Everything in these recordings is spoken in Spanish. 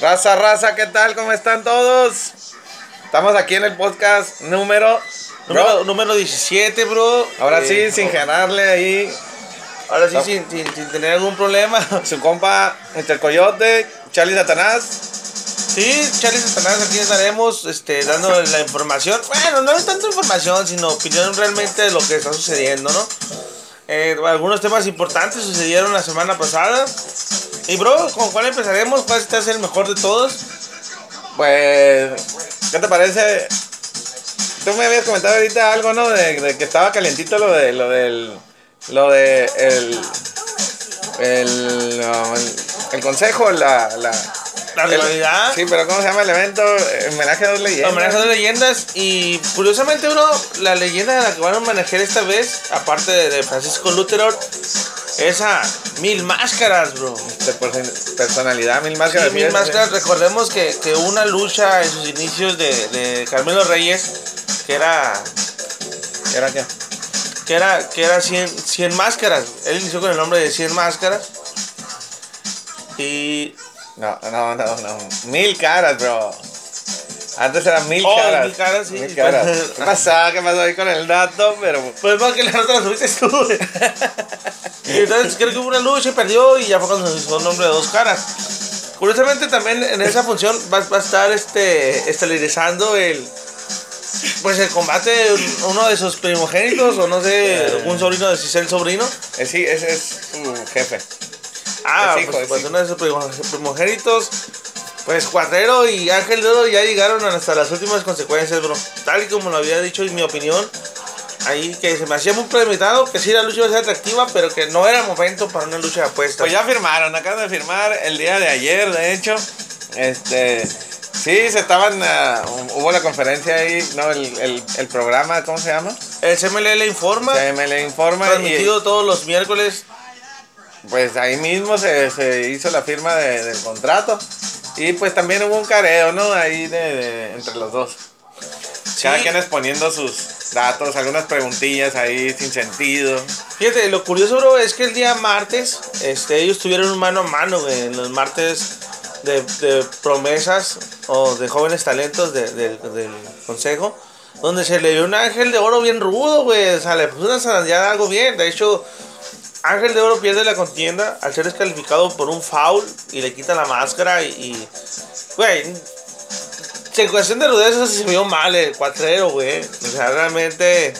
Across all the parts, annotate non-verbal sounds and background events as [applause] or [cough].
Raza, raza, ¿qué tal? ¿Cómo están todos? Estamos aquí en el podcast número... Número, número 17, bro. ahora Eh, sí, sin ganarle ahí Ahora sí, sin, sin, sin tener algún problema. [laughs] su compa entre el Coyote, Charlie Satanás. Sí, Charlie Satanás, aquí estaremos este, dando la información. Bueno, no es tanto información, sino opinión realmente de lo que está sucediendo, ¿no? Eh, algunos temas importantes sucedieron la semana pasada. Y, bro, ¿con cuál empezaremos? ¿Cuál es el mejor de todos? Pues, ¿qué te parece? Tú me habías comentado ahorita algo, ¿no? De, de que estaba calientito lo de lo del lo de el el, el, consejo, la La rivalidad. Sí, pero ¿cómo se llama el evento? Homenaje a dos leyendas. Homenaje a dos leyendas y curiosamente uno, la leyenda de la que van a manejar esta vez, aparte de, Francisco Lutero, es a Mil Máscaras, bro. Personalidad, mil Sí, máscaras. Mil Máscaras, recordemos que, que una lucha en sus inicios de, de Carmelo Reyes, que era ¿Era qué? que era, que era 100, 100 máscaras. Él inició con el nombre de 100 máscaras. Y... No, no, no, no. Mil caras, bro. Antes eran mil Oh, caras. mil caras, sí. Mil caras. [laughs] ¿Qué pasó? ¿Qué pasó ahí con el dato? Pero. Pues más que la otra la subiste tú. [laughs] y entonces creo que hubo una lucha y perdió y ya fue cuando se hizo el nombre de dos caras. Curiosamente también en esa función va, va a estar este estelarizando el pues el combate de uno de sus primogénitos o no sé, un sobrino de Cisel sobrino. eh, sí, ese es su jefe. Ah, Es hijo, pues, es pues uno de sus primo- primogénitos. Pues Cuatrero y Ángel de Oro ya llegaron hasta las últimas consecuencias, bro. Tal y como lo había dicho en mi opinión. Ahí que se me hacía muy premeditado que sí la lucha iba a ser atractiva, pero que no era momento para una lucha de apuestas. Pues ya firmaron, acaban de firmar el día de ayer, de hecho. Este. Sí, se estaban. ah, hubo la conferencia ahí, ¿no? El, el, el programa, ¿cómo se llama? El CMLL informa, CML Informa. Y, transmitido todos los miércoles. Pues ahí mismo se, se hizo la firma de- del contrato. Y pues también hubo un careo, ¿no? Ahí de, de- entre los dos. Cada Sí. quien exponiendo sus datos, algunas preguntillas ahí sin sentido. Fíjate, lo curioso, bro, es que el día martes, este, ellos tuvieron un mano a mano, güey, en los martes de, de promesas o de jóvenes talentos de- de- del consejo, donde se le dio un ángel de oro bien rudo, güey, o sea, le puso una algo bien, de hecho, Ángel de Oro pierde la contienda al ser descalificado por un foul y le quita la máscara y, güey, en cuestión de rudeza se vio mal el cuatrero, güey, o sea, realmente...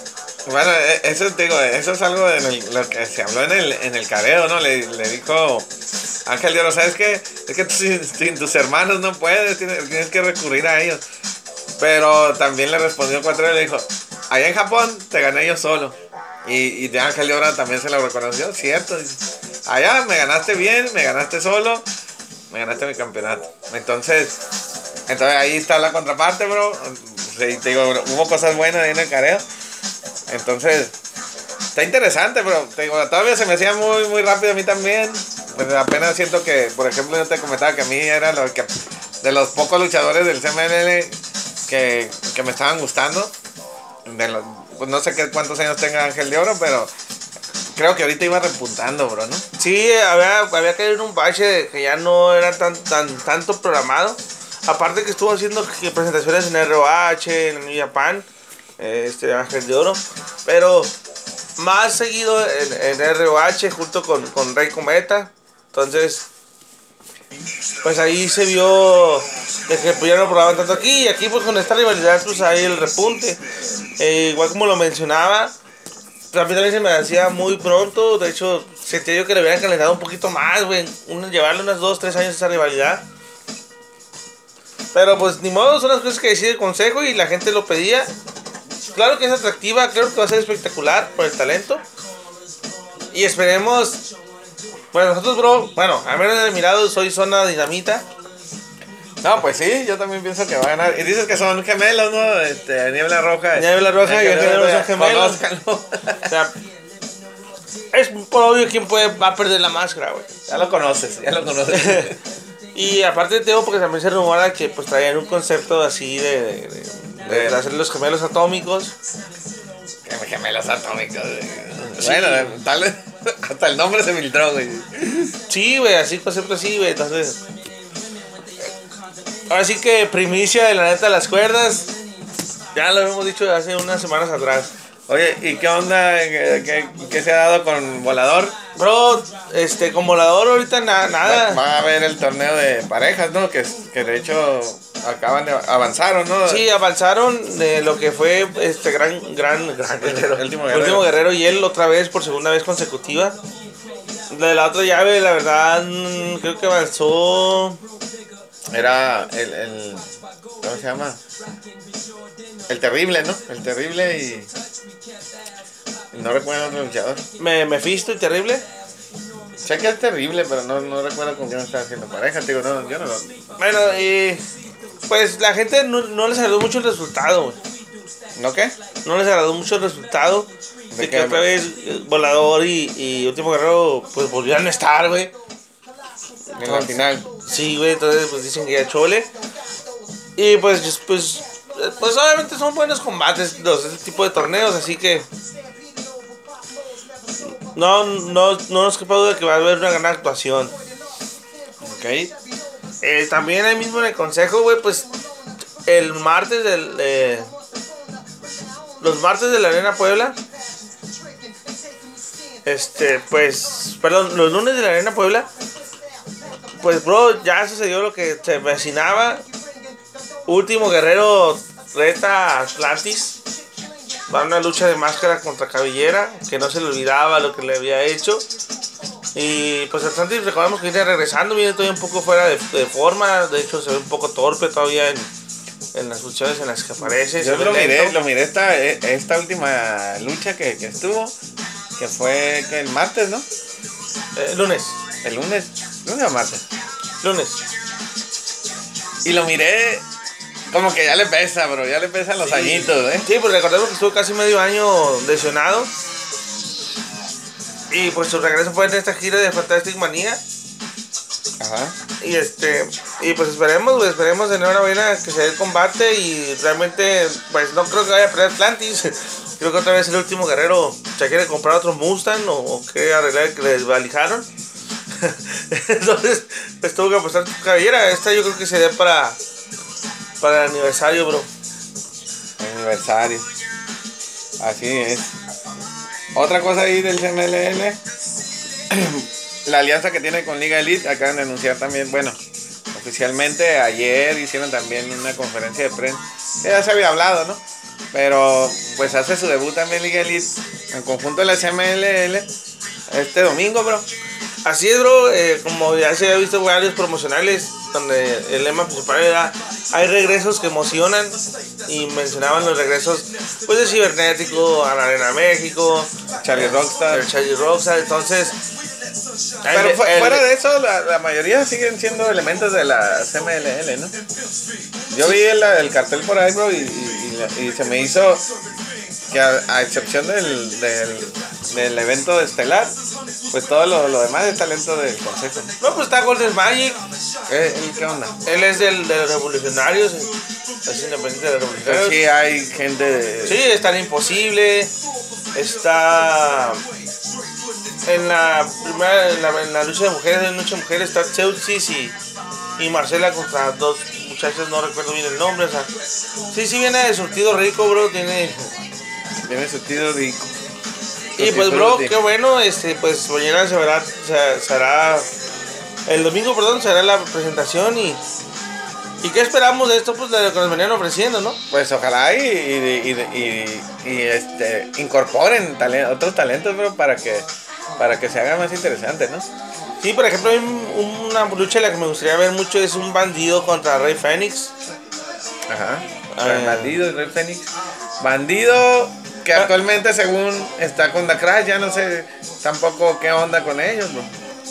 Bueno, e- eso digo, eso es algo de lo que se habló en el, en el careo, ¿no? Le, le dijo Ángel de Oro, ¿sabes qué? Es que sin, tus hermanos no puedes, tienes, tienes que recurrir a ellos. Pero también le respondió Cuatrero y le dijo, allá en Japón te gané yo solo. Y, y de Ángel de Oro también se lo reconoció, cierto. allá me ganaste bien, me ganaste solo, me ganaste mi campeonato. Entonces, entonces ahí está la contraparte, bro. Te digo, hubo cosas buenas ahí en el careo. Entonces, está interesante, pero digo, todavía se me hacía muy, muy rápido a mí también. Apenas siento que, por ejemplo, yo te comentaba que a mí era lo que, de los pocos luchadores del CMLL que, que me estaban gustando. De los- no sé qué, cuántos años tenga Ángel de Oro, pero creo que ahorita iba repuntando, bro, ¿no? Sí, había, había caído en un bache que ya no era tan, tan tanto programado. Aparte que estuvo haciendo presentaciones en ROH, en Japan, este Ángel de Oro. Pero más seguido en, en ROH junto con, con Rey Cometa. Entonces, pues ahí se vio de que pues, ya no probaban tanto aquí. Y aquí pues con esta rivalidad pues hay el repunte. Eh, igual como lo mencionaba, pues, a mí también se me hacía muy pronto. De hecho, sentía yo que le hubieran calentado un poquito más, güey. Llevarle unos 2, 3 años esa rivalidad. Pero pues ni modo, son las cosas que decide el consejo y la gente lo pedía. Claro que es atractiva, creo que va a ser espectacular por el talento. Y esperemos. Bueno, nosotros, bro, bueno, al menos de mi lado soy zona dinamita. No, pues sí, yo también pienso que va a ganar. Y dices que son gemelos, ¿no? Este, Niebla Roja. Niebla Roja y Oro, son gemelos. O sea, es por obvio quién puede, va a perder la máscara, güey. ya lo conoces, ya lo conoces. [laughs] Y aparte tengo porque también se rumora que pues traían un concepto así de, de, de- de hacer los gemelos atómicos. Gemelos atómicos. güey. Bueno, tal vez [laughs] hasta el nombre se filtró, güey. Sí, güey, así concepto así, güey. Entonces, Ahora sí que primicia de la neta de las cuerdas. Ya lo hemos dicho hace unas semanas atrás. Oye, ¿y qué onda? ¿Qué, qué- qué se ha dado con Volador? Bro, este, con volador ahorita na- Va, nada. va a haber el torneo de parejas, ¿no? Que, que de hecho acaban de avanzaron, ¿no? Sí, avanzaron de lo que fue este gran, gran, gran guerrero. [laughs] El último guerrero. Último guerrero y él otra vez por segunda vez consecutiva. De la otra llave, la verdad, mm, creo que avanzó. Era el, el. ¿Cómo se llama? El terrible, ¿no? El terrible y. no recuerdo otro luchador. Me, Mephisto y terrible. Sé que es terrible, pero no, no recuerdo con quién estaba haciendo pareja. Digo, no, yo no lo. Bueno, y pues la gente no, no les agradó mucho el resultado, güey. ¿No qué? No les agradó mucho el resultado. De, ¿De que otra vez eh, Volador y, y Último Guerrero pues volvieron a estar, güey. En la final. Sí, güey, entonces pues dicen que ya chole. Y pues, pues, eh, pues obviamente son buenos combates los este tipo de torneos, así que no, no, no nos quepa duda que va a haber una gran actuación. Ok. Eh, también ahí mismo en el consejo, güey, pues el martes del... eh, los martes de la Arena Puebla. Este, pues, perdón, los lunes de la Arena Puebla. Pues, bro, ya sucedió lo que se avecinaba. Último guerrero reta Atlantis. Va a una lucha de máscara contra Cabellera. Que no se le olvidaba lo que le había hecho. Y pues Atlantis recordamos que viene regresando, viene todavía un poco fuera de, de forma. De hecho, se ve un poco torpe todavía en, en las luchas en las que aparece. Yo lo miré, lo miré esta, esta última lucha que, que estuvo. Que fue que el martes, ¿no? Eh, lunes, El lunes. ¿Lunes o martes? lunes. Y lo miré. Como que ya le pesa, bro. Ya le pesan los Sí. añitos, ¿eh? Sí, pues recordemos que estuvo casi medio año lesionado. Y pues su regreso fue en esta gira de Fantastic Manía. Ajá. Y este, y pues esperemos, güey, esperemos de enhorabuena que se dé el combate y realmente, pues no creo que vaya a perder Atlantis. [laughs] Creo que otra vez el último guerrero se quiere comprar otro Mustang o, o quiere arreglar que les valijaron. [laughs] Entonces, pues tuvo que apostar su cabellera. Esta yo creo que se dé para, para el aniversario, bro. Aniversario. Así es. Otra cosa ahí del CMLL. La alianza que tiene con Liga Elite. Acaban de anunciar también, bueno, oficialmente ayer hicieron también una conferencia de prensa. Ya se había hablado, ¿no? Pero pues hace su debut también Liga Elite en conjunto de la CMLL este domingo, bro. Así es, bro. eh, como ya se ha visto varios promocionales, donde el lema principal era: hay regresos que emocionan. Y mencionaban los regresos, pues de Cibernético, a la Arena México, Charlie Rockstar. el Charlie Rockstar. Entonces, Pero el- fu- el- fuera de eso, la, la mayoría siguen siendo elementos de la CMLL, ¿no? Yo vi el, el cartel por ahí, bro, y, y- y la- y se me hizo que a, a excepción del, del, del evento estelar, pues todo lo, lo demás es talento del consejo. No, pues está Golden Magic. ¿Eh, ¿y ¿Qué onda? Él es del, de los revolucionarios. Es independiente de los revolucionarios. sí hay gente de... Sí, está en Imposible. Está. En la primera, en la, en la lucha de mujeres, en lucha de mujeres está Cheusis y, y Marcela contra dos muchachas, no recuerdo bien el nombre. O sea, sí, sí viene de surtido rico, bro. Tiene. Tiene sentido de... Y pues, bro, qué bueno. Este, pues mañana se verá, se, se hará. El domingo, perdón, se hará la presentación y. ¿Y qué esperamos de esto? Pues de lo que nos venían ofreciendo, ¿no? Pues ojalá y, y, y, este, incorporen talen- otros talentos, bro, para que, para que se haga más interesante, ¿no? Sí, por ejemplo, hay un- una lucha en la que me gustaría ver mucho es un bandido contra Rey Fénix. Ajá. El bandido, Rey Fénix. Bandido que Ah. actualmente según está con The ya no sé tampoco qué onda con ellos.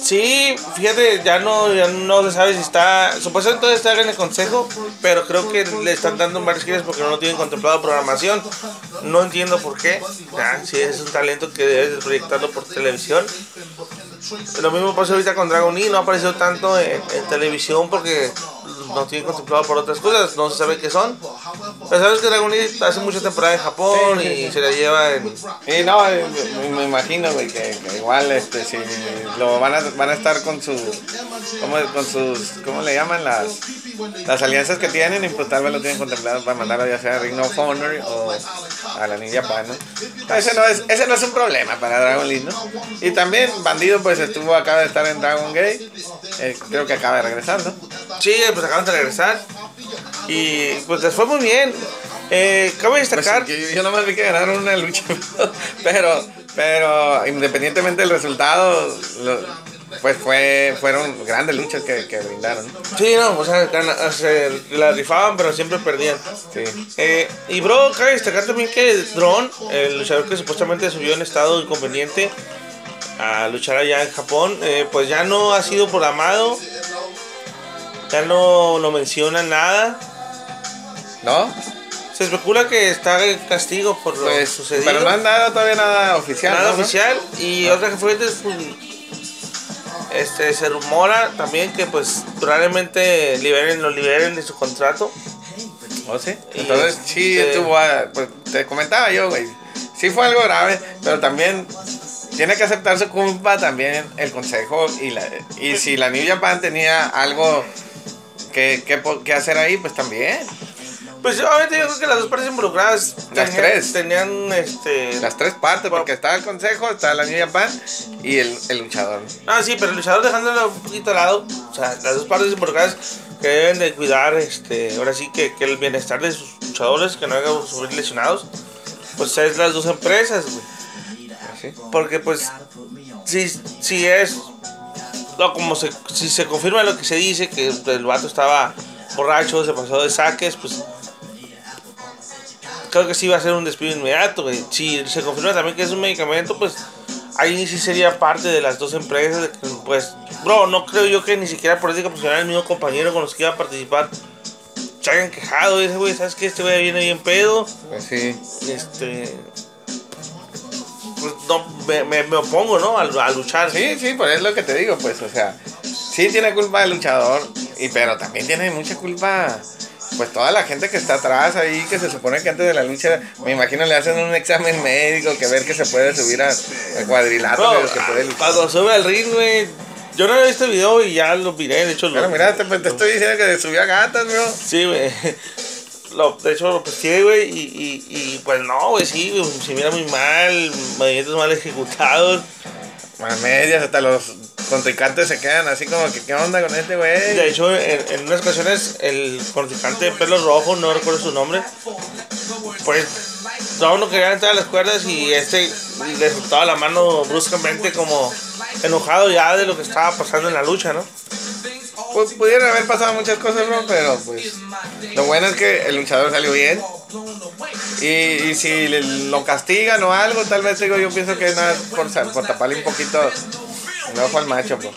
Sí, fíjate, ya no, ya no se sabe si está. Supuestamente todavía está en el consejo, pero creo que le están dando varias giras porque no tienen contemplado programación. No entiendo por qué. Ya, si es un talento que debes de proyectarlo por televisión. Lo mismo pasa ahorita con Dragon Lee, no ha aparecido tanto en, televisión porque no tiene contemplado por otras cosas, no se sabe qué son. Pero sabes que Dragon Lee hace mucha temporada en Japón Sí, sí, y sí. se la lleva en... Y no, eh, me, imagino, que, igual, este, si lo van a, van a estar con sus, ¿cómo, con sus, ¿cómo le llaman? Las, las alianzas que tienen y pues tal vez lo tienen contemplado para mandarlo ya sea a Ring of Honor o a la Ninja Pan, ¿no? Ese no es, ese no es un problema para Dragon Lee, ¿no? Y también Bandido pues estuvo, acaba de estar en Dragon Gate, eh, creo que acaba de regresar, ¿no? Sí, pues acaban de regresar y pues les fue muy bien. Eh, cabe Pues, destacar... que yo nomás vi que ganaron una lucha, [laughs] pero, pero independientemente del resultado, lo- pues fue, fueron grandes luchas que, que brindaron. ¿no? Sí, no, o sea, sea, la rifaban, pero siempre perdían. Sí. Eh, y bro, cabe destacar también que Drone, el luchador que supuestamente subió en estado inconveniente a luchar allá en Japón, eh, pues ya no ha sido programado, ya no lo mencionan nada. ¿No? Se especula que está en castigo por lo Pues, sucedido. pero no han dado todavía nada oficial. nada ¿no? ¿no? oficial. Y otra que fue este, se rumora también que pues probablemente liberen, lo liberen de su contrato. ¿Oh, sí? Y Entonces, sí, este- estuvo, pues te comentaba yo, güey. Sí fue algo grave, pero también tiene que aceptar su culpa también el consejo y la y si la New Japan tenía algo que, que, que hacer ahí, pues también. Pues obviamente yo creo que las dos partes involucradas Las tenían- tres. tenían este Las tres partes, porque está el consejo, está la New Japan y el, el luchador. Ah, sí, pero el luchador dejándolo un poquito al lado, o sea, las dos partes involucradas que deben de cuidar, este, ahora sí que, que el bienestar de sus luchadores, que no hagan sufrir lesionados, pues es las dos empresas, güey. ¿sí? Porque pues, si, si es, no, como se, si se confirma lo que se dice, que el vato estaba borracho, se pasó de saques, pues creo que sí va a ser un despido inmediato, güey. Si se confirma también que es un medicamento, pues ahí sí sería parte de las dos empresas. que, Pues, bro, no creo yo que ni siquiera por ética profesional el mismo compañero con los que iba a participar se hayan quejado. Dice, güey, ¿sabes qué? Este güey viene bien pedo. Pues sí. Este. Pues no, me, me, me opongo, ¿no? A, a luchar. Sí, sí, por eso es lo que te digo, pues, o sea, sí tiene culpa el luchador, y pero también tiene mucha culpa, pues, toda la gente que está atrás ahí, que se supone que antes de la lucha, me imagino le hacen un examen médico, que ver que se puede subir al cuadrilátero, Bro, que puede luchar. cuando sube al ring, güey. Yo no había visto el video y ya lo miré, de hecho. lo- Pero mira, te, pues, te estoy diciendo que subió a gatas, bro. Sí, güey. Lo, de hecho, lo pesqué, güey, y, y, y pues no, güey, sí, se mira muy mal, movimientos mal ejecutados. A medias, hasta los contrincantes se quedan así como que, ¿qué onda con este De güey? hecho, en, en unas ocasiones, el contrincante de pelo rojo, no recuerdo su nombre, pues no, no quería entrar a las cuerdas y este le soltaba la mano bruscamente como enojado ya de lo que estaba pasando en la lucha, ¿no? Pues pudieron haber pasado muchas cosas, bro, pero pues lo bueno es que el luchador salió bien. Y, y si le- lo castigan o algo, tal vez digo, yo pienso que es nada por, por taparle un poquito el ojo al macho, bro.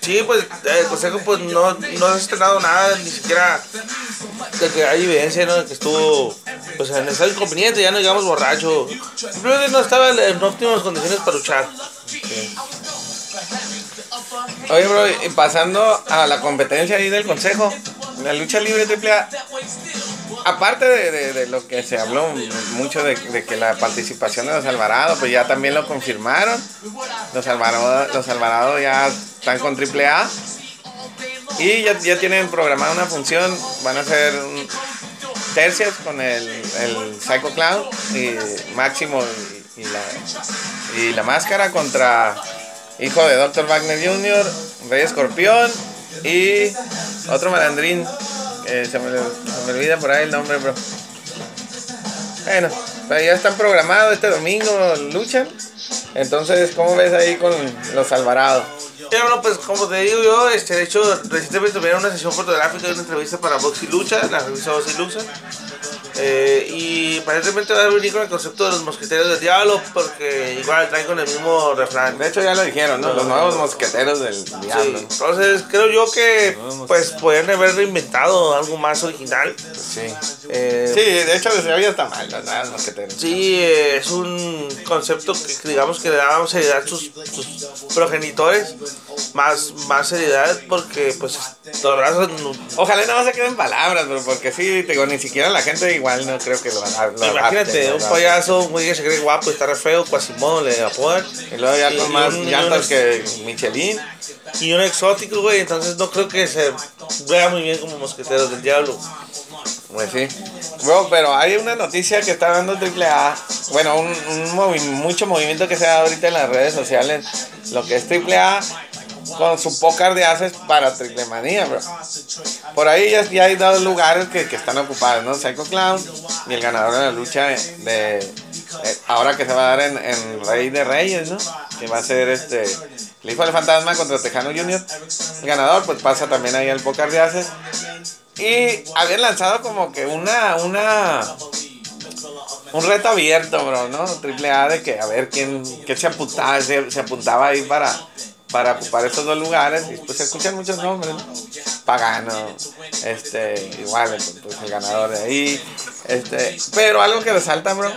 Sí, pues el consejo pues no, no ha estrenado nada, ni siquiera de que hay evidencia, ¿no? De que estuvo pues en estado inconveniente, ya no digamos borracho. Simplemente no estaba en óptimas condiciones para luchar. Oye, bro, y pasando a la competencia ahí del consejo, la lucha libre AAA, aparte de, de- lo que se habló mucho de, que la participación de los Alvarado, pues ya también lo confirmaron. Los Alvarado, los Alvarado ya están con AAA. Y ya, ya tienen programada una función, van a hacer tercias con el, el Psycho Clown y Máximo y, y la, y la máscara contra hijo de Dr. Wagner Jr., Rey Escorpión y otro malandrín. Eh, se, me, se me olvida por ahí el nombre, bro. Bueno, ya están programados este domingo, luchan. Entonces, ¿cómo ves ahí con los Alvarado? Bueno, pues como te digo yo, este, de hecho, recientemente tuvieron una sesión fotográfica y una entrevista para Box y Lucha, la revista y Lucha. Eh, y aparentemente va a venir con el concepto de los mosqueteros del diablo, porque igual traen con el mismo refrán. De hecho ya lo dijeron, ¿no? Los nuevos mosqueteros del Sí, diablo. entonces creo yo que pues podrían haber reinventado algo más original. Sí. Eh, Sí, de hecho se oye hasta mal, los nuevos mosqueteros. Sí, eh, es un concepto que digamos que le daba seriedad a sus, sus progenitores, más, más seriedad porque pues los brazos no- Ojalá no se queden palabras, pero porque sí, te digo, ni siquiera la gente igual no creo que lo, lo adapte, Imagínate, lo un payaso, güey que se cree guapo y está re feo, Quasimodo le apodan. Y luego ya con más llantas que Michelin. Y un exótico, güey, entonces no creo que se vea muy bien como mosqueteros del diablo. Pues sí. Bro, pero hay una noticia que está dando AAA. Bueno, un, un movi- mucho movimiento que se da ahorita en las redes sociales. Lo que es AAA con su pócar de haces para Triple Manía, bro. Por ahí ya, ya hay dos lugares que, que están ocupados, ¿no? Psycho Clown y el ganador de la lucha de, de- eh, ahora que se va a dar en, en Rey de Reyes, ¿no? Que va a ser este el hijo del fantasma contra Tejano Junior. El ganador pues pasa también ahí al pócar de haces. Y habían lanzado como que una, una, un reto abierto, bro, ¿no? Triple A de que a ver quién, quién se apuntaba, se, se apuntaba ahí para, para ocupar estos dos lugares. Y pues se escuchan muchos nombres, ¿no? Pagano, este, igual, pues, el ganador de ahí, este, pero algo que resalta, bro.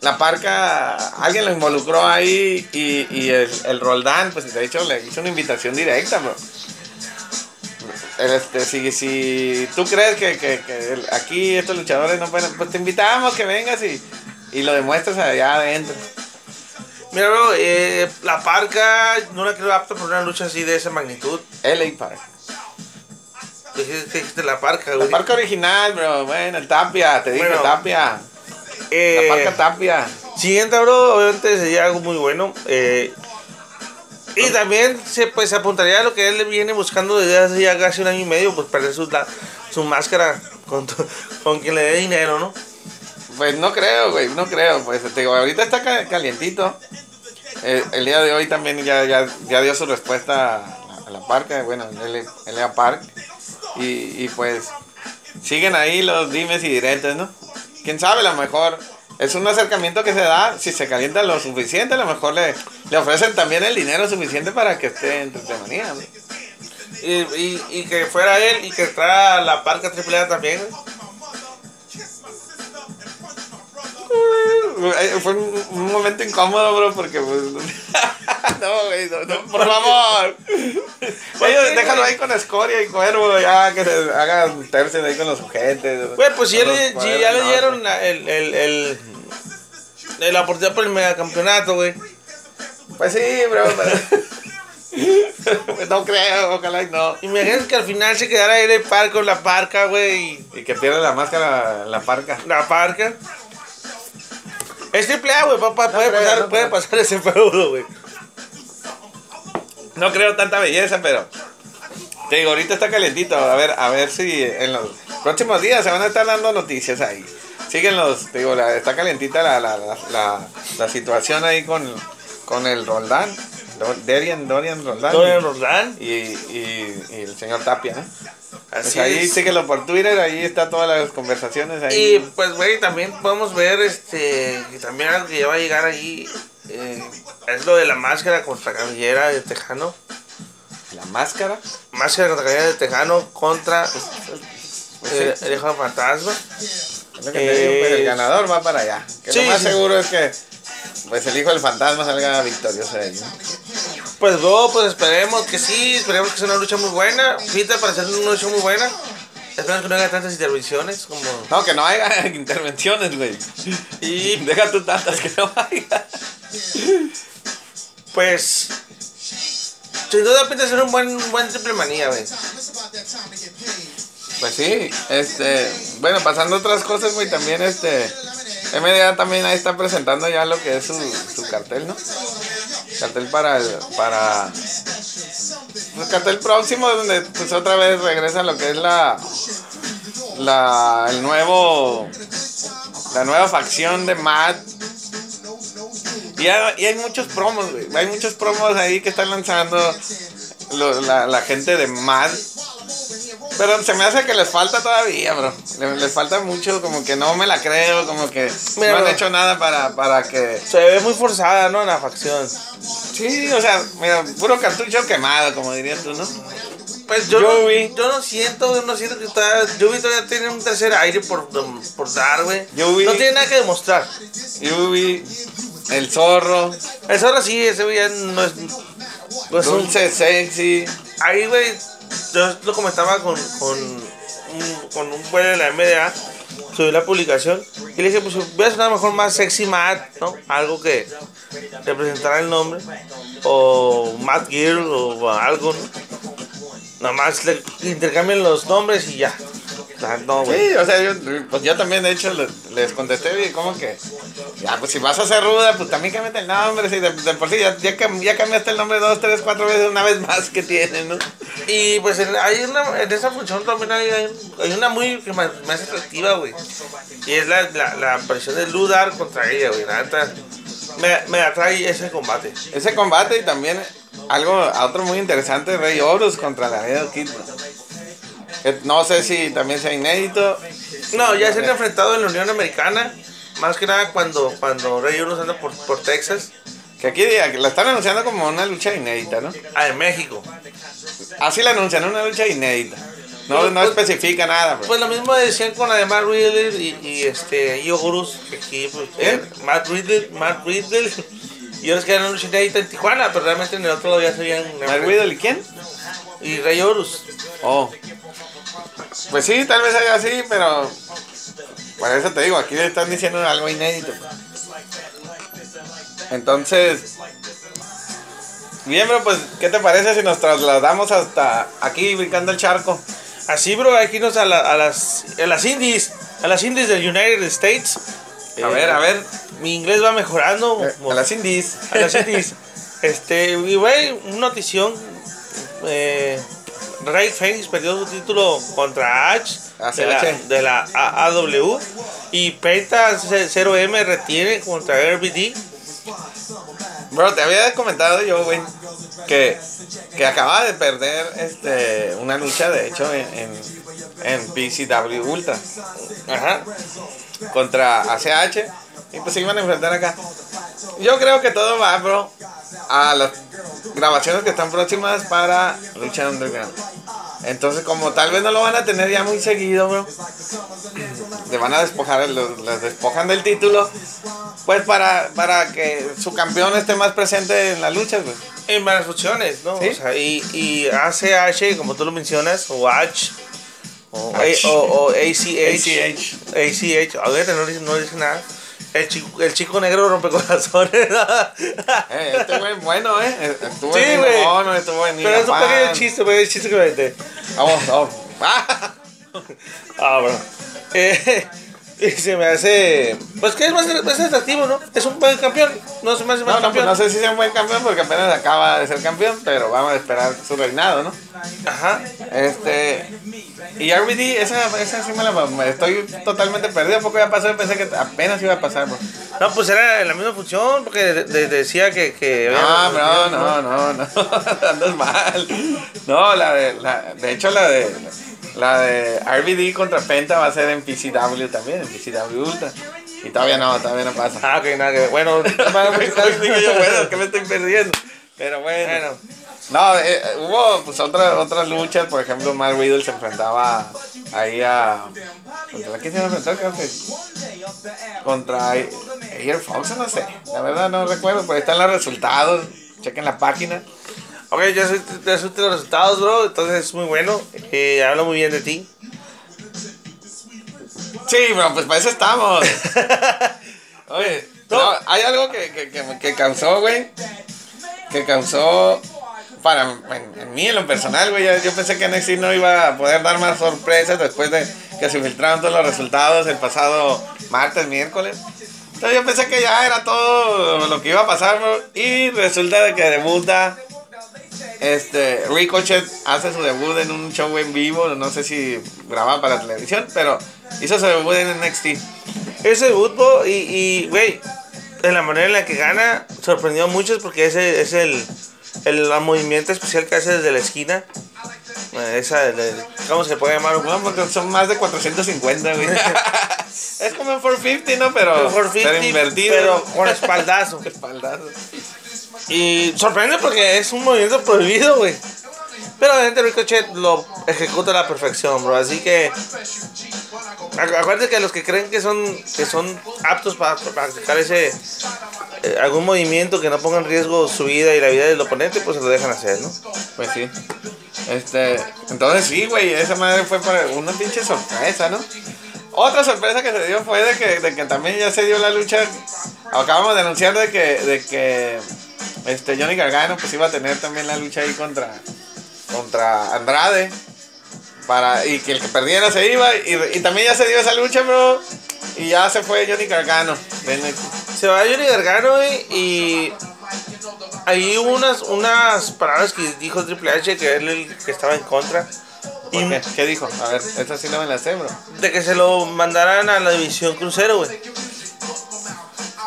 La parca, alguien lo involucró ahí y, y el, el Roldán, pues de hecho le hizo una invitación directa, bro. Este, si, si tú crees que, que, que aquí estos luchadores no pueden, pues te invitamos que vengas y, y lo demuestres allá adentro. Mira, bro, eh, la parca no la creo apta para una lucha así de esa magnitud. LA Park. Dijiste, la parca, La güey. parca original, bro. Bueno, el Tapia, te dije Bueno, Tapia. Eh, La parca Tapia. Siguiente, bro, obviamente sería algo muy bueno. eh, y también se, pues, se apuntaría a lo que él viene buscando desde hace ya casi un año y medio, pues perder su, la- su máscara con, tu- con quien le dé dinero, ¿no? Pues no creo, güey, no creo. Pues te digo, ahorita está ca- calientito. Eh, el día de hoy también ya, ya, ya dio su respuesta a la, parca, bueno, el LA Park. Y, y pues siguen ahí los dimes y diretes, ¿no? Quién sabe, a lo mejor es un acercamiento que se da. Si se calienta lo suficiente, a lo mejor le, le ofrecen también el dinero suficiente para que esté en Triplemanía, ¿no? Y, y, y que fuera él y que entrara la parca AAA también. Fue un, momento incómodo, bro, porque pues. [laughs] no, güey, no, no, por favor. Ellos déjalo ahí con escoria y cuervo, ya que se hagan tercios ahí con los sujetos. Güey, pues si ya le, si ya le dieron la, el, el, el, el- la oportunidad por el megacampeonato, güey. Pues sí, bro, [laughs] pero. no creo, ojalá y no. Imagínate que al final se quedara ahí el par con la parca, güey. y Y que pierda la máscara la parca. La parca. Es triple A, güey. pa- pa- puede, pasar, no puede pasar ese feudo, güey. No creo tanta belleza, pero. Te digo, ahorita está calientito. A ver, a ver si en los próximos días se van a estar dando noticias ahí. Siguen los, te digo, la- está calientita la, la, la, la, la situación ahí con, con el Roldán. Do- Dorian, Dorian Roldán. Dorian Roldán. Y, y, y el señor Tapia, ¿no? Pues ahí es. síguelo por Twitter, ahí está todas las conversaciones ahí. Y pues, güey, también podemos ver, este, que también algo que ya va a llegar ahí, eh, es lo de la máscara contra cabellera de Tejano. La máscara. Máscara contra cabellera de Tejano contra sí, el hijo de fantasma. es lo que te digo, pues, el ganador va para allá. Que sí, lo más sí. seguro es que pues el hijo del fantasma salga victorioso de ahí. ¿no? Pues luego, pues esperemos que sí, esperemos que sea una lucha muy buena. Pinta para ser una lucha muy buena. Esperemos que no haya tantas intervenciones como... No, que no haya [laughs] intervenciones, güey. Y [laughs] deja tú tantas que no haya. Pues... Sin duda pinta ser un buen, un buen triple manía, güey. Pues sí, este, bueno, pasando otras cosas, güey, también este, MDA también ahí está presentando ya lo que es su, su cartel, ¿no? Cartel para, el- para, pues cartel próximo, donde pues otra vez regresa lo que es la, la, el nuevo, la nueva facción de Matt. Y hay, y hay muchos promos, güey, hay muchos promos ahí que están lanzando lo- la, la gente de Mad. Pero se me hace que les falta todavía, bro. le- les falta mucho, como que no me la creo, como que Mira, no han bro. hecho nada para, para que... Se ve muy forzada, ¿no? La facción. Sí, o sea, mira, puro cartucho quemado, como dirías tú, ¿no? Pues yo, Yo no, vi. yo no siento, yo no siento que está. Yo vi todavía tiene un tercer aire por, por dar, güey. Yo vi- No tiene nada que demostrar. Yubi, el zorro, Eso ahora sí, ese güey ya no es. No es un- dulce, sexy. ahí, güey, yo lo comentaba con, con, un, con un güey de la MDA, subí la publicación, y le dije, pues voy a sonar mejor más sexy Matt, ¿no? Algo que representara el nombre, o Matt Girl, o algo, ¿no? Nada más le intercambian los nombres y ya. No, güey. Sí, o sea, yo, pues yo también, de hecho, le- les contesté, y como que, ya, pues si vas a ser ruda, pues también cámbiate el nombre, si de, de por sí ya, ya, ya cambiaste el nombre dos, tres, cuatro veces, una vez más que tiene, ¿no? Y pues en, hay una, en esa función también hay, hay, una muy que más, más atractiva, güey. Y es la, la, la aparición de Ludar contra ella, güey. La neta, me, me atrae ese combate. Ese combate y también algo, a otro muy interesante, Rey Horus contra Laredo Kid. Que No sé si también sea inédito. No, ya se han enfrentado en la Unión Americana. Más que nada cuando, cuando Rey Uno anda por, por Texas. Que aquí diga, que la están anunciando como una lucha inédita, ¿no? Ah, en México. Así la anuncian, una lucha inédita. No, no especifica nada, pues. Pues lo mismo decían con la de Matt Riddle y, y este que aquí pues, ¿Eh? Matt Riddle, Matt Riddle. Y ellos que eran una lucha inédita en Tijuana, pero realmente en el otro lado ya se habían. ¿Mark Riddle y quién? Y Rey Horus. Oh. Pues sí, tal vez haya así, pero. Por eso te digo, aquí le están diciendo algo inédito. pues. Entonces. Bien, bro, pues, ¿qué te parece si nos trasladamos hasta aquí, brincando el charco? Así, bro, hay que irnos a, la- a las, a las indies, a las indies del United States. A ver, a ver. Mi inglés va mejorando. Eh, A las indies. a las indies. [laughs] Este, y güey, una notición. Eh, Rey Fénix perdió su título contra H de la, ACH. de la AAW. Y Penta 0M retiene contra RBD. Bro, te había comentado yo, güey, que, que acababa de perder este, una lucha, de hecho, en, en, en PCW Ultra. Ajá. contra ACH y pues se iban a enfrentar acá. Yo creo que todo va, bro, a las grabaciones que están próximas para Lucha Underground. Entonces, como tal vez no lo van a tener ya muy seguido, bro, le van a despojar, los, les despojan del título, pues para, para que su campeón esté más presente en las luchas, güey. En varias funciones, ¿no? Sí. O sea, y, y ACH, como tú lo mencionas, o H, o, H. A- o, o ACH, ACH. ACH, a ver, no dice, no dice nada. El chico, el chico negro rompecorazones. Eh, este güey bueno, eh. Estuvo Sí, güey. Honor, estuvo en Pero es un pequeño chiste, pequeño chiste que me inventé. Vamos, vamos. Ah. [laughs] Ah, bueno. Eh, [laughs] se me hace. Pues que es más, más atractivo, ¿no? Es un buen campeón. No se me hace más No, no, pues campeón. no sé si sea un buen campeón porque apenas acaba de ser campeón, pero vamos a esperar su reinado, ¿no? Ajá. Este. Y RBD, esa, esa sí me la. me estoy totalmente perdido. Poco ya pasó y pensé que apenas iba a pasar, bro. No, pues era en la misma función, porque de- de- decía que. que No, bro, no, no, no. [laughs] Andas mal. No, la de. La, de hecho, la de. La de RBD contra Penta va a ser en PCW también, en PCW Ultra. Y todavía no, todavía no pasa. Ah, ok, nada que. Bueno, [laughs] Digo yo, bueno, que me estoy perdiendo. Pero bueno. Bueno. No, eh, hubo pues otras otras luchas, por ejemplo, Mark Riddle se enfrentaba ahí a contra quién se creo que contra Air Fox, no sé. La verdad no recuerdo, pero ahí están los resultados. Chequen la página. Ok, ya soy, ya soy los resultados, bro. Entonces es muy bueno. Eh, habla muy bien de ti. Sí, bro, pues para eso estamos. [laughs] Oye, no, hay algo que, que, que, que causó, güey. Que causó para en, en mí, en lo personal, güey. Yo, pensé que NXT no iba a poder dar más sorpresas después de que se filtraron todos los resultados el pasado martes, miércoles. Entonces yo pensé que ya era todo lo que iba a pasar, bro. Y resulta de que debuta. Este, Ricochet hace su debut en un show en vivo, no sé si grababa para televisión, pero hizo su debut en NXT. Ese debut, y, y, güey, de la manera en la que gana, sorprendió a muchos porque ese es el, el movimiento especial que hace desde la esquina. Eh, Esa, de- ¿cómo se puede llamar? No, porque son más de 450, güey. [laughs] es como un 450, ¿no? Pero, Un 450, pero invertido. pero con espaldazo. [laughs] Espaldazo. Y sorprende porque es un movimiento prohibido, güey. Pero obviamente Ricochet lo ejecuta a la perfección, bro. Así que. acu- Acuérdate que los que creen que son, que son aptos para practicar ese. eh, algún movimiento que no ponga en riesgo su vida y la vida del oponente, pues se lo dejan hacer, ¿no? Pues sí. Este, entonces sí, güey, esa madre fue para una pinche sorpresa, ¿no? Otra sorpresa que se dio fue de que, de que también ya se dio la lucha. Acabamos de anunciar de que, de que este Johnny Gargano pues iba a tener también la lucha ahí contra, contra Andrade. Para, y que el que perdiera se iba. Y, y también ya se dio esa lucha, bro. Y ya se fue Johnny Gargano. NXT. Se va Johnny Gargano, güey, y. Ahí hubo unas, unas palabras que dijo Triple H que él el que estaba en contra. ¿Por qué? ¿Qué dijo? A ver, esa sí no me la sé, bro. de que se lo mandaran a la división crucero, güey.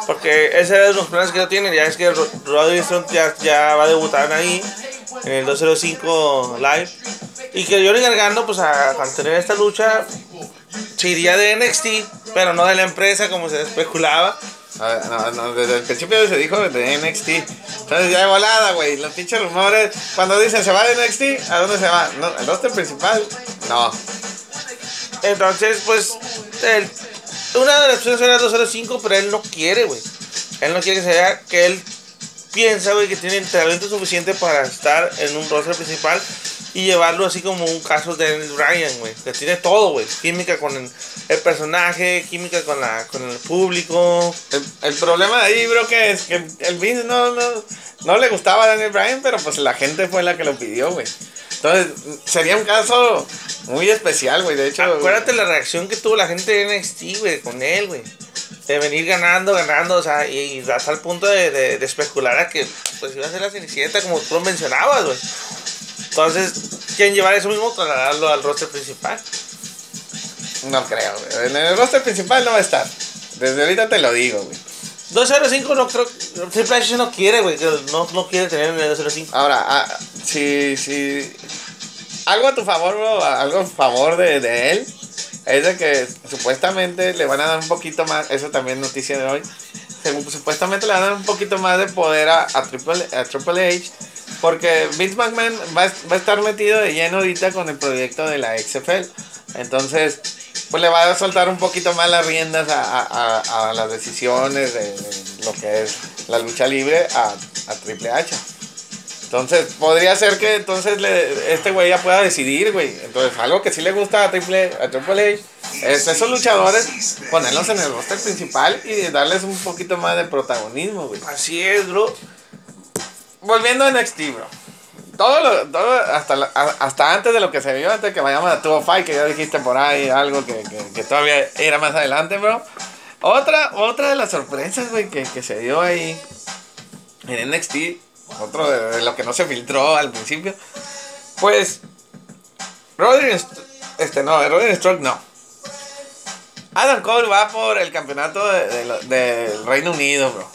Porque ese era de los planes que no tienen. Ya es que Ro- Roddy Strong ya, ya va a debutar ahí en el 205 Live. Y que Johnny Gargano, pues a, al tener esta lucha, se iría de NXT, pero no de la empresa como se especulaba. No, no, desde el principio se dijo de NXT. Entonces ya de volada, güey. Los pinches rumores. Cuando dicen se va de NXT, ¿a dónde se va? No, ¿El roster principal? No. Entonces, pues, el- una de las opciones era el 205, pero él no quiere, güey. Él no quiere que sea que él piensa, güey, que tiene el talento suficiente para estar en un roster principal y llevarlo así como un caso de Daniel Bryan, güey. Que tiene todo, güey. Química con el, el personaje, química con, la, con el público. El, el problema de ahí, bro, que es que el Vince no, no, no le gustaba a Daniel Bryan, pero pues la gente fue la que lo pidió, güey. Entonces, sería un caso muy especial, güey. De hecho, Acuérdate la reacción que tuvo la gente de NXT, güey, con él, güey. De venir ganando, ganando, o sea, y, y hasta el punto de, de- de especular a que pues iba a ser la cenicienta, como tú lo mencionabas, güey. Entonces, quieren llevar eso mismo, trasladarlo al roster principal. no creo, güey. En el roster principal no va a estar. Desde ahorita te lo digo, güey. 205 no creo, Triple no quiere, güey, no, no quiere tener en el 205. Ahora, ah, si, si algo a tu favor, bro, algo a favor de, de él, es de que supuestamente le van a dar un poquito más, eso también noticia de hoy, supuestamente le van a dar un poquito más de poder a, a, Triple, a Triple H, porque Vince McMahon va, va a estar metido de lleno ahorita con el proyecto de la XFL, entonces pues le va a soltar un poquito más las riendas a, a- a- las decisiones de, de lo que es la lucha libre a, a Triple H. Entonces, podría ser que entonces le- este güey ya pueda decidir, güey. Entonces, algo que sí le gusta a Triple, a Triple H es esos luchadores, ponerlos en el roster principal y darles un poquito más de protagonismo, güey. Así es, bro. Volviendo a NXT, bro. Todo, lo, todo hasta, la- hasta antes de lo que se vio, antes de que vayamos a Tuvo Fight, que ya dijiste por ahí algo que, que, que todavía era más adelante, bro. Otra, otra de las sorpresas, güey, que, que se dio ahí en NXT, otro de, de lo que no se filtró al principio, pues, Roderick, St- este no, Roderick Strong no. Adam Cole va por el campeonato de- de del Reino Unido, bro.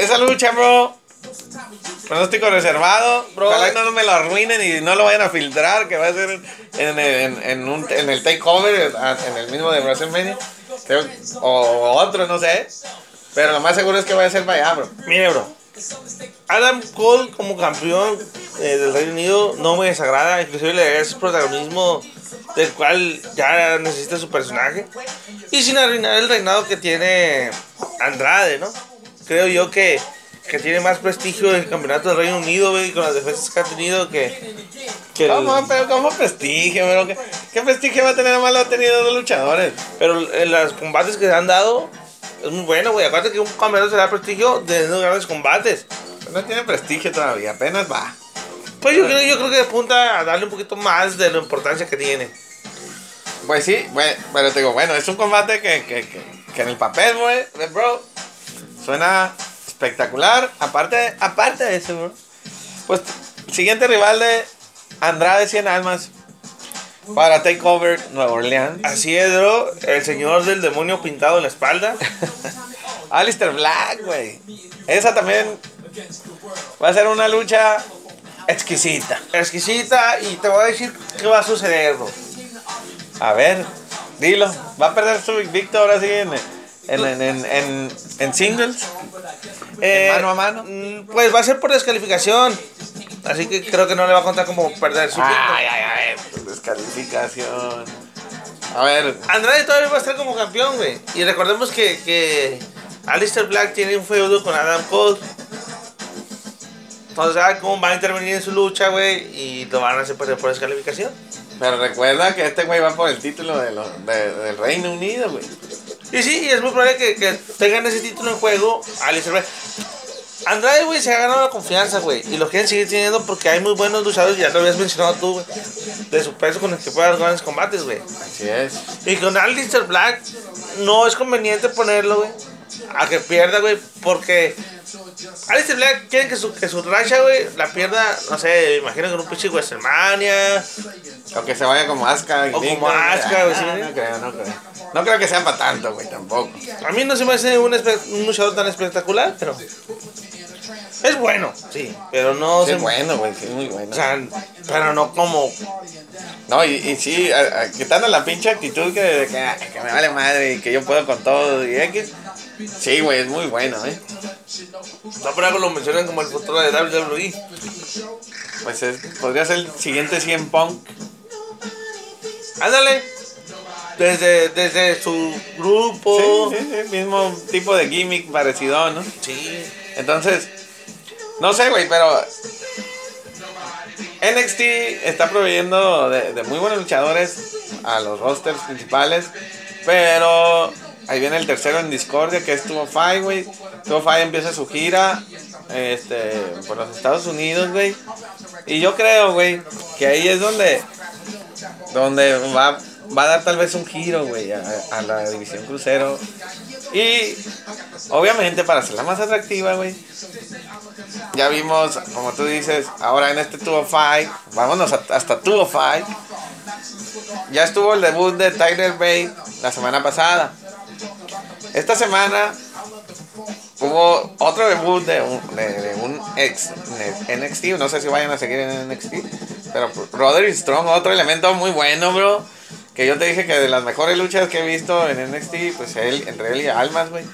Esa lucha, bro, pronóstico reservado, Bro. Ojalá y no me lo arruinen y no lo vayan a filtrar, que va a ser en, en, en, un, en el takeover, en el mismo de WrestleMania. O otro, no sé. Pero lo más seguro es que vaya a ser para allá, bro. Mire, bro. Adam Cole como campeón eh, del Reino Unido no me desagrada, inclusive le da ese protagonismo del cual ya necesita su personaje. Y sin arruinar el reinado que tiene Andrade, ¿no? Creo yo que, que tiene más prestigio el campeonato del Reino Unido, güey, con las defensas que ha tenido que... que el- ¿Cómo? Pero ¿cómo prestigio, bro? ¿Qué, qué prestigio va a tener más lo han tenido los luchadores? pero en los combates que se han dado es muy bueno, güey. Acuérdate que un campeonato se da prestigio de los grandes combates. No tiene prestigio todavía, apenas va. Pues yo creo, yo creo que apunta a darle un poquito más de la importancia que tiene. Pues sí, bueno, pero te digo, bueno, es un combate que, que, que, que en el papel, güey, bro, suena espectacular. Aparte, aparte de eso, bro, pues siguiente rival de Andrade 100 Almas para Takeover Nueva Orleans. Así es, bro. El señor del demonio pintado en la espalda. [laughs] Alistair Black, güey. Esa también va a ser una lucha exquisita. exquisita y te voy a decir qué va a suceder, bro. A ver, dilo. ¿Va a perder su invicto ahora sí en, en, en, en, en- en singles? Eh, mano a mano? mm, Pues va a ser por descalificación. Así que creo que no le va a contar como perder su. Ay, ay, ay, pues, descalificación. A ver, Andrade todavía va a estar como campeón, güey. Y recordemos que, que Alistair Black tiene un feudo con Adam Cole. Entonces, ah, cómo va a intervenir en su lucha, güey. Y lo van a hacer perder por descalificación. pero recuerda que este güey va por el título de lo- de- del Reino Unido, güey. Y sí, y es muy probable que, que tengan ese título en juego Alistair Black. Andrade, güey, se ha ganado la confianza, güey. Y lo quieren seguir teniendo porque hay muy buenos luchadores. Ya lo habías mencionado tú, güey. De su peso con el que puede dar grandes combates, güey. Así es. Y con Alistair Black no es conveniente ponerlo, güey. A que pierda, güey. Porque Alistair Black quiere que su, que su racha, güey, la pierda, no sé, imagino con un pinche WrestleMania. O que se vaya como Asuka. O como Asuka, güey, Ah. No creo, no creo. No creo que sea para tanto, güey, tampoco. A mí no se me hace un, un luchador tan espectacular, pero. Es bueno, sí, pero no Sí, se es bueno, güey, sí, es muy bueno. O sea, pero no como. No, y, y sí, a- a- quitando la pinche actitud que, que, ah, que me vale madre y que yo puedo con todo y X. Sí, güey, es muy bueno, ¿eh? No por algo lo mencionan como el futuro de WWE. Pues es- podría ser el siguiente 100 Punk. Ándale. Desde, desde su grupo. Sí, sí, sí, mismo tipo de gimmick parecido, ¿no? Sí. Entonces, no sé, güey, pero NXT está proveyendo de, de muy buenos luchadores a los rosters principales, pero ahí viene el tercero en discordia, que es Tuvo Five, güey. Tuvo Five empieza su gira este, por los Estados Unidos, güey. Y yo creo, güey, que ahí es donde, donde va, va a dar tal vez un giro, güey, a, la división crucero. Y obviamente para hacerla más atractiva, güey. Ya vimos, como tú dices, ahora en este 205, vámonos a- hasta 205. Ya estuvo el debut de Tyler Bate la semana pasada. Esta semana hubo otro debut de un, de, un ex de NXT. No sé si vayan a seguir en NXT. Pero Roderick Strong, otro elemento muy bueno, bro. Que yo te dije que de las mejores luchas que he visto en NXT, pues él, entre él y Almas, güey.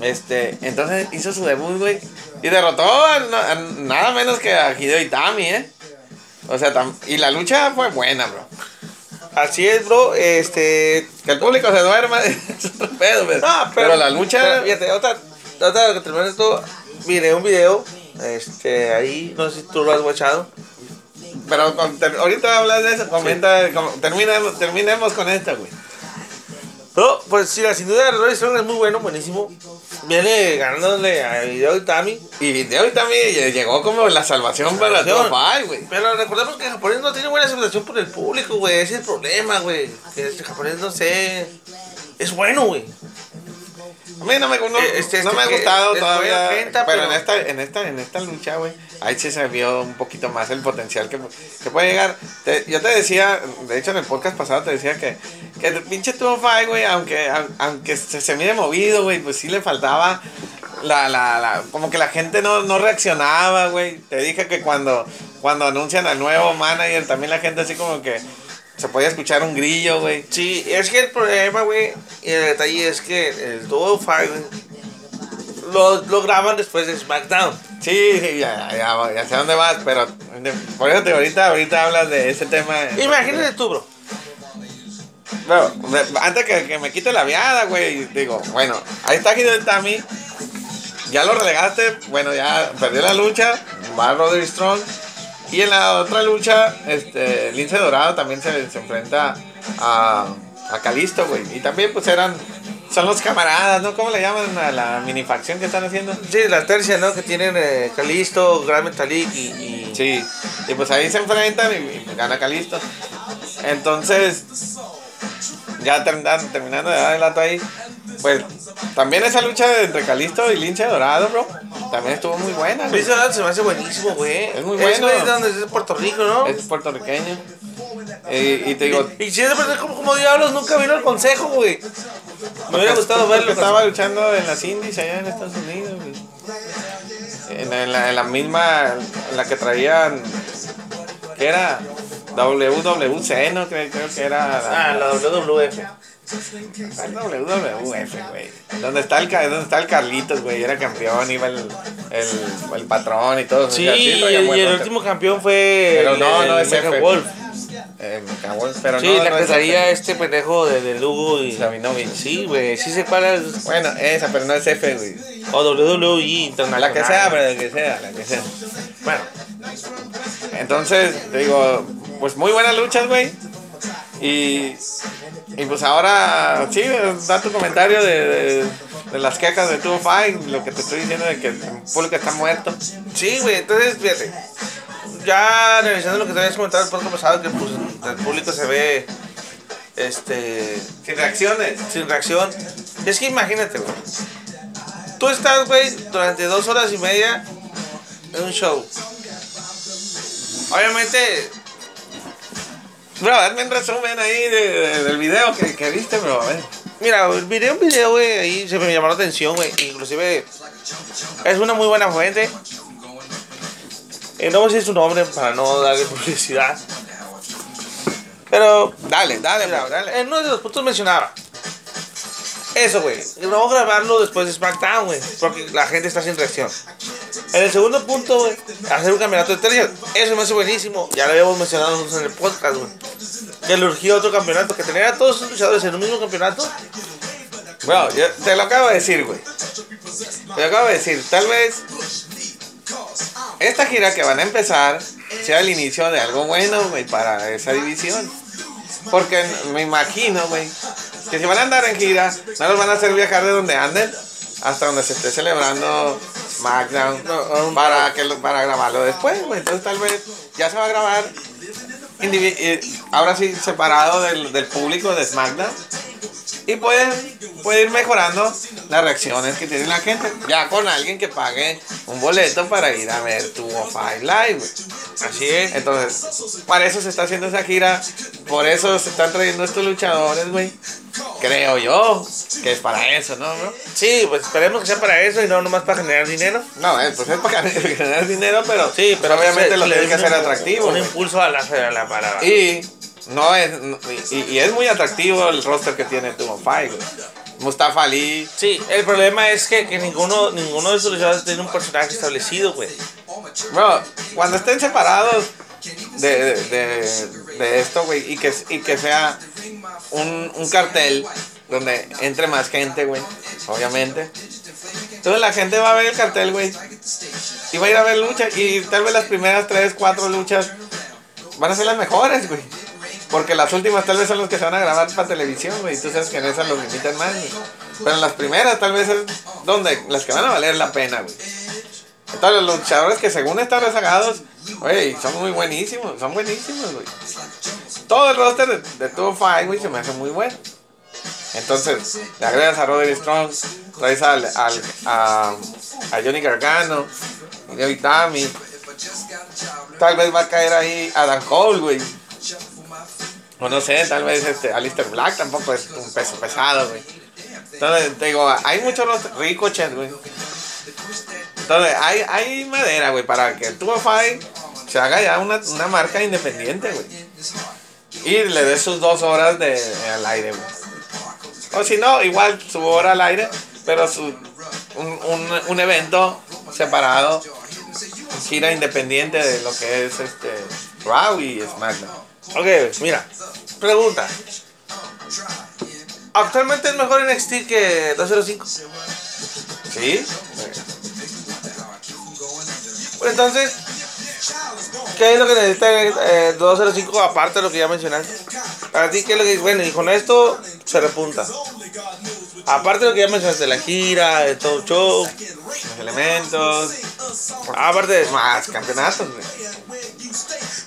Este, entonces hizo su debut, güey. Y derrotó a, nada menos que a Hideo Itami, ¿eh? O sea, y la lucha fue buena, bro. Así es, bro. Este. Que el público se duerma [laughs] es otro pedo, pero, No, pero, la lucha. pero, fíjate, otra, otra que termine esto. Miré un video. Este, ahí, no sé si tú lo has watchado. Pero con- ter- ahorita hablas de eso, comenta, com- terminemos, terminemos con esta, güey. No, pues sí, sin duda, Roderick Strong es muy bueno, buenísimo. Viene ganándole a Hideo Itami. Y Hideo Itami llegó como la salvación para Five, güey. Pero recordemos que el japonés no tiene buena aceptación por el público, güey. Ese es el problema, güey. Que el japonés no sé. Es bueno, güey. A mí no me, no, Eh, este- no este me ha que gustado es todavía. venta, pero, pero- en esta, en esta, en esta lucha, güey, ahí sí se vio un poquito más el potencial que, que puede llegar. Te- yo te decía, de hecho en el podcast pasado te decía que, que el pinche Tuvo Five, güey, aunque, au- aunque se, se mire movido, güey, pues sí le faltaba la, la, la, como que la gente no, no reaccionaba, güey. Te dije que cuando, cuando anuncian al nuevo manager, también la gente así como que se podía escuchar un grillo, güey. Sí, es que el problema, güey, y el detalle es que el Five, güey, lo, lo graban después de SmackDown. Sí, sí, ya, ya, ya sé dónde vas, pero por eso te ahorita, ahorita hablas de ese tema. Imagínate tú, bro. Antes que, que me quite la viada, güey, digo, bueno, ahí está Hideo Itami, ya lo relegaste, bueno, ya perdió la lucha, va Roderick Strong, y en la otra lucha, este, Lince Dorado también se, se enfrenta a, a Calisto, güey, y también pues eran, son los camaradas, ¿no? ¿Cómo le llaman a la minifacción que están haciendo? Sí, la tercia, ¿no? Que tienen eh, Calisto, Gran Metalik y, y- Sí, y pues ahí se enfrentan y, y gana Calisto. Entonces, ya terminan- terminando de dar el dato ahí, pues también esa lucha entre Calisto y Lince Dorado, bro, también estuvo muy buena. güey. Luis Dorado se me hace buenísimo, güey. Es muy bueno. es de donde es de Puerto Rico, ¿no? Es puertorriqueño. Y, y te digo, Y si es de Puerto Rico, como, como diablos, nunca vino al consejo, güey. Me hubiera gustado verlo. estaba luchando en las indies allá en Estados Unidos, güey. en, en la, en la misma, en la que traían, que era WWC, ¿no? Creo, creo que era... Ah, la WWF. El WWF, güey. Donde está el, donde está el Carlitos, güey. Era campeón, iba el, el, el patrón y todo. Sí, y, el, el último campeón fue Pero el, no, el no es F. Wolf. Eh, el- pero Sí, no, la no que es este pendejo de, de Lugo y... Sabinovich. Sí, güey, sí sé cuál es. Bueno, esa, pero no es F, güey. O WWE Internacional. La que sea, pero la que sea, la que sea. Bueno, Entonces, te digo, pues muy buenas luchas, güey. Y, y pues ahora, sí, da tu comentario de, de, de las quejas de tu Fight, lo que te estoy diciendo de que el público está muerto. sí, güey, entonces, fíjate. Ya realizando lo que te habías comentado el podcast pasado, que pues el público se ve este Sin reacciones. sin reacción. Es que imagínate, güey. Tú estás, güey, durante dos horas y media en un show. Obviamente, Bro, hazme un resumen ahí de- de- del video que, que viste, bro. A ver. mira, miré un video, güey, ahí se me llamó la atención, güey. Inclusive, es una muy buena fuente. Eh, no voy a decir su nombre para no darle [laughs] publicidad. Pero Dale, dale, bro, dale. en uno de los puntos mencionaba. Eso, güey. No grabarlo después de SmackDown, güey. Porque la gente está sin reacción. En el segundo punto, güey, hacer un campeonato de estrellas. Eso me hace buenísimo. Ya lo habíamos mencionado nosotros en el podcast, güey. Que le urgía otro campeonato. Que tener a todos esos luchadores en un mismo campeonato. Bro, yo te lo acabo de decir, güey. Te lo acabo de decir. Tal vez esta gira que van a empezar sea el inicio de algo bueno, güey, para esa división. Porque me imagino, güey, que si van a andar en gira, no los van a hacer viajar de donde anden hasta donde se esté celebrando SmackDown No, para, que lo- para grabarlo después, güey. Entonces tal vez ya se va a grabar eh, ahora sí separado del, del público de SmackDown. Y puede, puede ir mejorando las reacciones que tiene la gente. Ya con alguien que pague un boleto para ir a ver tu Five Live. Así es. Entonces, para eso se está haciendo esa gira. Por eso se están trayendo estos luchadores, güey. Creo yo que es para eso, ¿no, bro? Sí, pues esperemos que sea para eso y no nomás para generar dinero. No, eh, pues es para [laughs] generar dinero, pero, Sí, pero obviamente lo tienen que hacer atractivo. Un impulso a la, a la parada. Y no es no- y, y es muy atractivo el roster que tiene Tumo güey. Mustafa Ali, Sí, el problema es que, que ninguno, ninguno de esos luchadores tiene un personaje establecido, güey. bro, cuando estén separados de, de, de- de esto, güey, y que, y que sea un, un cartel donde entre más gente, güey, obviamente. Entonces la gente va a ver el cartel, güey, y va a ir a ver luchas, y tal vez las primeras tres, cuatro luchas van a ser las mejores, güey. Porque las últimas tal vez son las que se van a grabar para televisión, güey. Tú sabes que en esas los limitan más. Pero en las primeras tal vez es donde las que van a valer la pena, güey. Entonces los luchadores que según están rezagados, güey, son muy buenísimos, son buenísimos, güey. Todo el roster de, de Two Five, güey, se me hace muy bueno. Entonces, le agregas a Roderick Strong, traes al, al- a, a Johnny Gargano, Hideo Itami. Tal vez va a caer ahí Adam Cole, güey. O no sé, tal vez este Alistair Black tampoco es un peso pesado, güey. Entonces, te digo, hay muchos Ricochet, güey. Entonces, hay, hay madera, güey, para que el Tubo Five se haga ya una, una marca independiente, güey. Y le dé sus dos horas de, al aire, güey. O si no, igual su hora al aire, pero su, un, un, un evento separado, gira independiente de lo que es este Raw y SmackDown. Ok, mira, pregunta. ¿Actualmente es mejor NXT que 205? ¿Sí? Pues entonces, ¿qué es lo que necesita eh, 205 aparte de lo que ya mencionaste? Para ti, ¿qué es lo que? Bueno, y con esto se repunta. Aparte de lo que ya mencionaste, la gira, de todo show. Los elementos, Aparte de más campeonatos.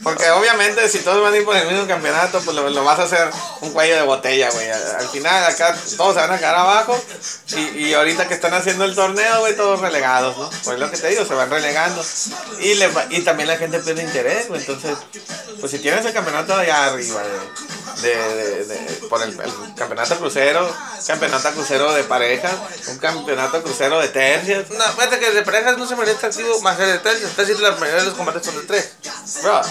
Porque obviamente si todos van a ir por el mismo campeonato, pues lo, vas a hacer un cuello de botella, güey. Al al final acá todos se van a quedar abajo y, y ahorita que están haciendo el torneo, güey, todos relegados, ¿no? Pues lo que te digo, se van relegando. Y, le, y también la gente pierde interés, güey. Entonces, pues si tienes el campeonato allá arriba de, de, de- de- por el, el campeonato crucero, campeonato crucero de parejas, un campeonato crucero de tercios. No, fíjate que de parejas no se me activo más que de tres. Entonces, sí, la mayoría de los combates son de tres. Bro,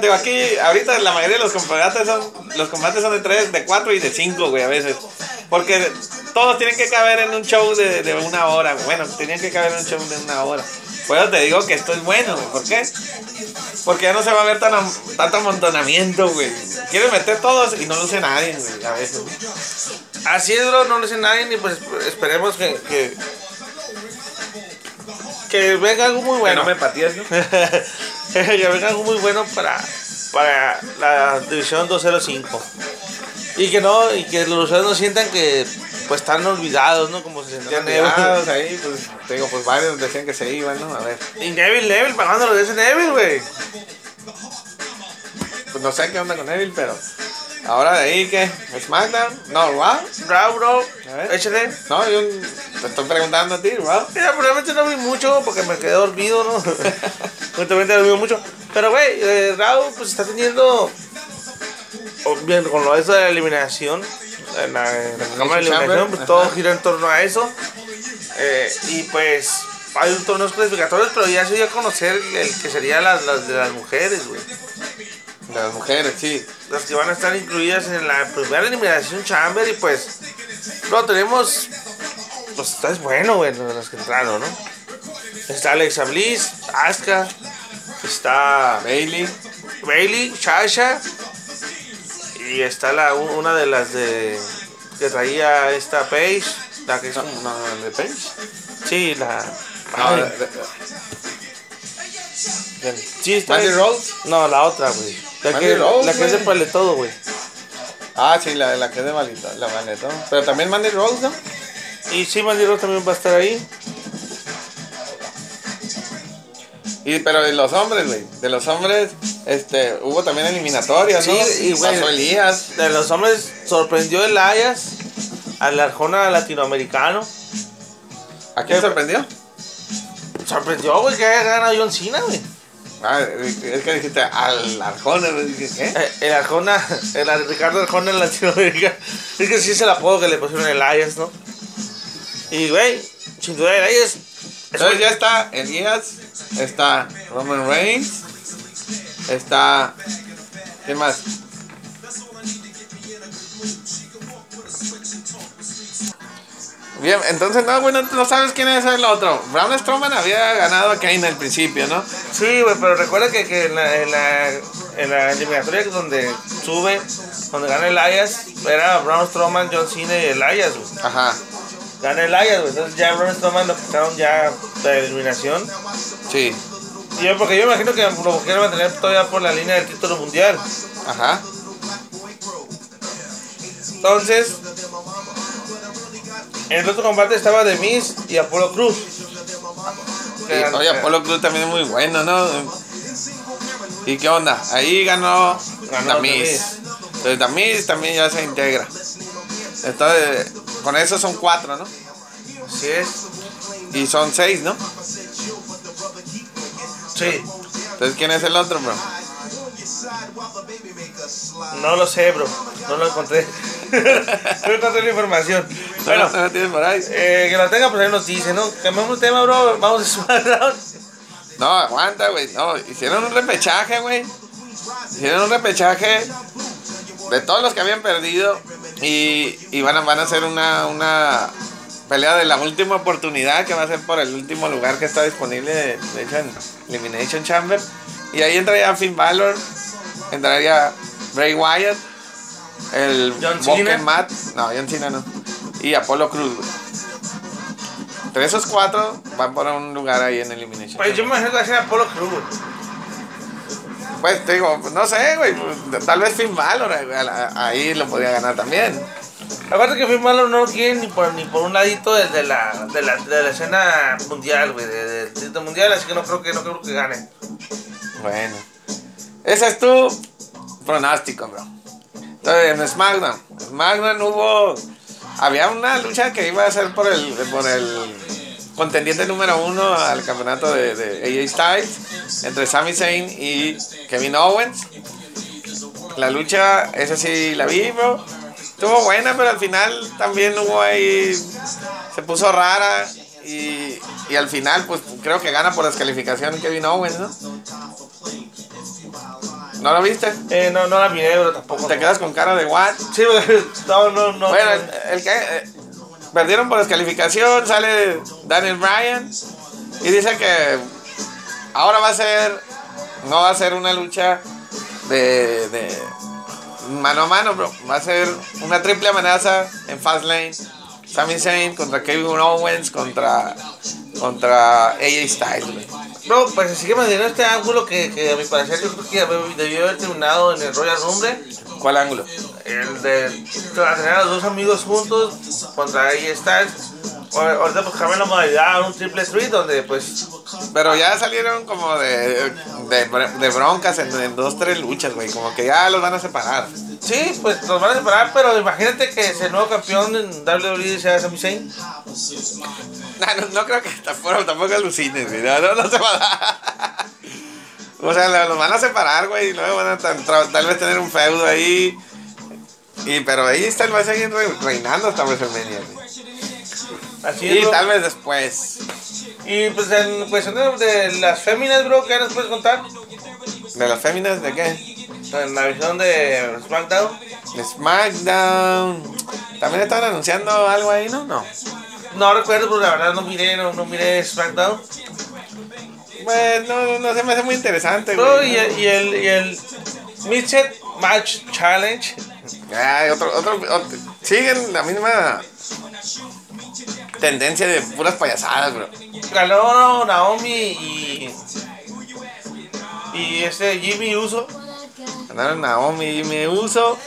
digo, aquí ahorita la mayoría de los combates son los combates son de 3, de 4 y de 5, güey, a veces. Porque todos tienen que caber en un show de, de una hora. Bueno, tenían que caber en un show de una hora. Eso te digo que esto es bueno, güey. ¿Por qué? Porque ya no se va a ver tan, tanto amontonamiento, güey. Quieren meter todos y no luce nadie, güey, a veces. Así es, bro, no lo dice nadie ni pues esperemos que, que, que venga algo muy Bueno, bueno. no me patías, ¿no? que venga algo muy bueno para, para la división 205. Y que no, y que los usuarios no sientan que pues están olvidados, ¿no? Como se sentían Tirados ahí, pues, te digo, pues varios decían que se iban, ¿no? A ver, Y Neville, Neville, pagando lo de ese Neville, güey. pues no sé qué onda con Evil, pero ahora de ahí, ¿qué? ¿SmackDown? No, Raw. Bravo, bro. HD. No, yo te estoy preguntando a ti, Raw. Mira, probablemente no vi mucho porque me quedé dormido, ¿no? [laughs] Últimamente no vi mucho. Pero, güey, eh, Raúl pues está teniendo. o bien, con lo de eso de la eliminación. En la, en la cámara de Chamber, eliminación, pues ajá. todo gira en torno a eso. Eh, y pues hay un torneos clasificatorios, pero ya se dio a conocer el que sería las, las de las mujeres, güey. De las mujeres, sí. Las que van a estar incluidas en la primera eliminación Chamber. Y pues, no, tenemos. Pues está es bueno, güey, las que entraron, ¿no? Está Alexa Bliss, Asuka, está Bailey. Bailey, Sasha. Y está la, un- una de las de. que traía esta Paige. La que es No, como- no, de Page. Sí, la. No, Mandy Rose. No, la otra, güey. La Mandy que, Rose, la que es de güey. paletodo, güey. Ah, sí, la, la que es de Malito, la Malito. Pero también Mandy Rose, ¿no? Y sí, Mandy Rose también va a estar ahí. Y, pero de los hombres, güey. De los hombres, este, hubo también eliminatorias, ¿no? Sí, y, güey, Pasó Elías. De los hombres sorprendió el Ayas al Arjona latinoamericano. ¿A quién sorprendió? Sorprendió, güey, que haya ganado John Cena, güey. Ah, es que dijiste al Arjona. Dije, ¿qué? Eh, El Arjona, el Ar- Ricardo Arjona latinoamericano. Es que sí es el apodo que le pusieron el Ayas, ¿no? Y, güey, sin duda el Ayas. es Entonces ya está Elías, está Roman Reigns, está. ¿Quién más? Bien, entonces no, bueno, no sabes quién es el otro. Braun Strowman había ganado a Kane al principio, ¿no? Sí, güey, pero recuerda que, que en, la, en, la, en la eliminatoria donde sube, donde gana el Ayas, era Braun Strowman, John Cena y el Ayas, güey. Ajá, Gana el Ayas, güey. Entonces ya Braun Strowman lo quitaron ya de eliminación. sí, Y yo, porque yo imagino que lo quieren mantener todavía por la línea del título mundial. ajá. Entonces, en el otro combate estaba The Miz y Apolo Cruz. Y, oye, Apolo Cruz también es muy bueno, ¿no? ¿Y qué onda? Ahí ganó, Ganó Damis. Damis. Entonces Damis también ya se integra. Entonces, con eso son cuatro, ¿no? Así es. Y son seis, ¿no? Sí. Entonces, ¿quién es el otro, bro? No lo sé, bro. No lo encontré. [laughs] [laughs] no encontré la información. Bueno, ¿No tienes por eh, que lo tenga, pues ahí nos dice, ¿no? Cambiamos de tema, bro. Vamos a SmackDown. [laughs] No, aguanta, güey. No, hicieron un repechaje, güey. Hicieron un repechaje de todos los que habían perdido. Y, y van, a, van a hacer una, una pelea de la última oportunidad que va a ser por el último lugar que está disponible, de, hecho, en Elimination Chamber. Y ahí entraría Finn Balor, entraría Bray Wyatt, el John Cena. Matt, no, John Cena no, y Apollo Cruz, güey. Entre esos cuatro van por un lugar ahí en Elimination Pues yo me imagino que va a ser Apolo Cruz, güey. Pues te digo, no sé, güey. pues, Tal vez Finn Balor güey, la- ahí lo podría ganar también. Aparte que Finn Balor no lo quiere ni por, ni por un ladito de, de la, de, la, de la escena mundial, güey, de- del título mundial, así que no creo que, no creo que gane. Bueno. Ese es tu pronóstico, bro. Entonces, en SmackDown. SmackDown hubo. Había una lucha que iba a ser por el, por el contendiente número uno al campeonato de, de AJ Styles entre Sami Zayn y Kevin Owens. La lucha, esa sí la vi, bro. Estuvo buena, pero al final también hubo ahí. Se puso rara. Y, y al final, pues creo que gana por descalificación Kevin Owens, ¿no? ¿No lo viste? Eh, no, no la miré, pero tampoco. Te quedas con cara de what? Sí, [laughs] no, no, no. Bueno, el, el que. eh, perdieron por descalificación, sale Daniel Bryan. Y dice que ahora va a ser. No va a ser una lucha de. de mano a mano, bro. Va a ser una triple amenaza en Fastlane. Sami Zayn contra Kevin Owens contra. contra AJ Styles, güey. Bro, pues se sigue manteniendo este ángulo que, que a mi parecer yo creo que debió- haber terminado en el Royal Rumble. ¿Cuál ángulo? El de tener a los dos amigos juntos contra ahí Styles. Ahorita pues cambian la modalidad a un triple threat donde pues Pero ya salieron como de, de, de broncas en, en dos, tres luchas, güey. Como que ya los van a separar. sí, pues los van a separar, pero imagínate que el nuevo campeón en WWE sea Sami Zayn. No, no, no creo que tampoco, tampoco alucines, güey. No, no, no se va a dar. O sea, lo- los van a separar, güey. Y luego van a tal vez tener un feudo ahí. Y, pero ahí está, va a seguir re- reinando hasta WrestleMania, güey. Así Y tal vez después. Y pues en cuestión de, de las féminas, bro, ¿qué nos puedes contar? ¿De las féminas de qué? En la visión de SmackDown. De SmackDown. También estaban anunciando algo ahí, ¿no? No. No recuerdo, pero la verdad no miré, no, no miré SmackDown. Pues no, no, se me hace muy interesante, Bro, güey. y el, y el, y el Midset Match Challenge. Ay, otro, otro, otro- siguen la misma tendencia de puras payasadas, bro. Ganó Naomi y. Y este Jimmy Uso. Ganaron Naomi y me uso.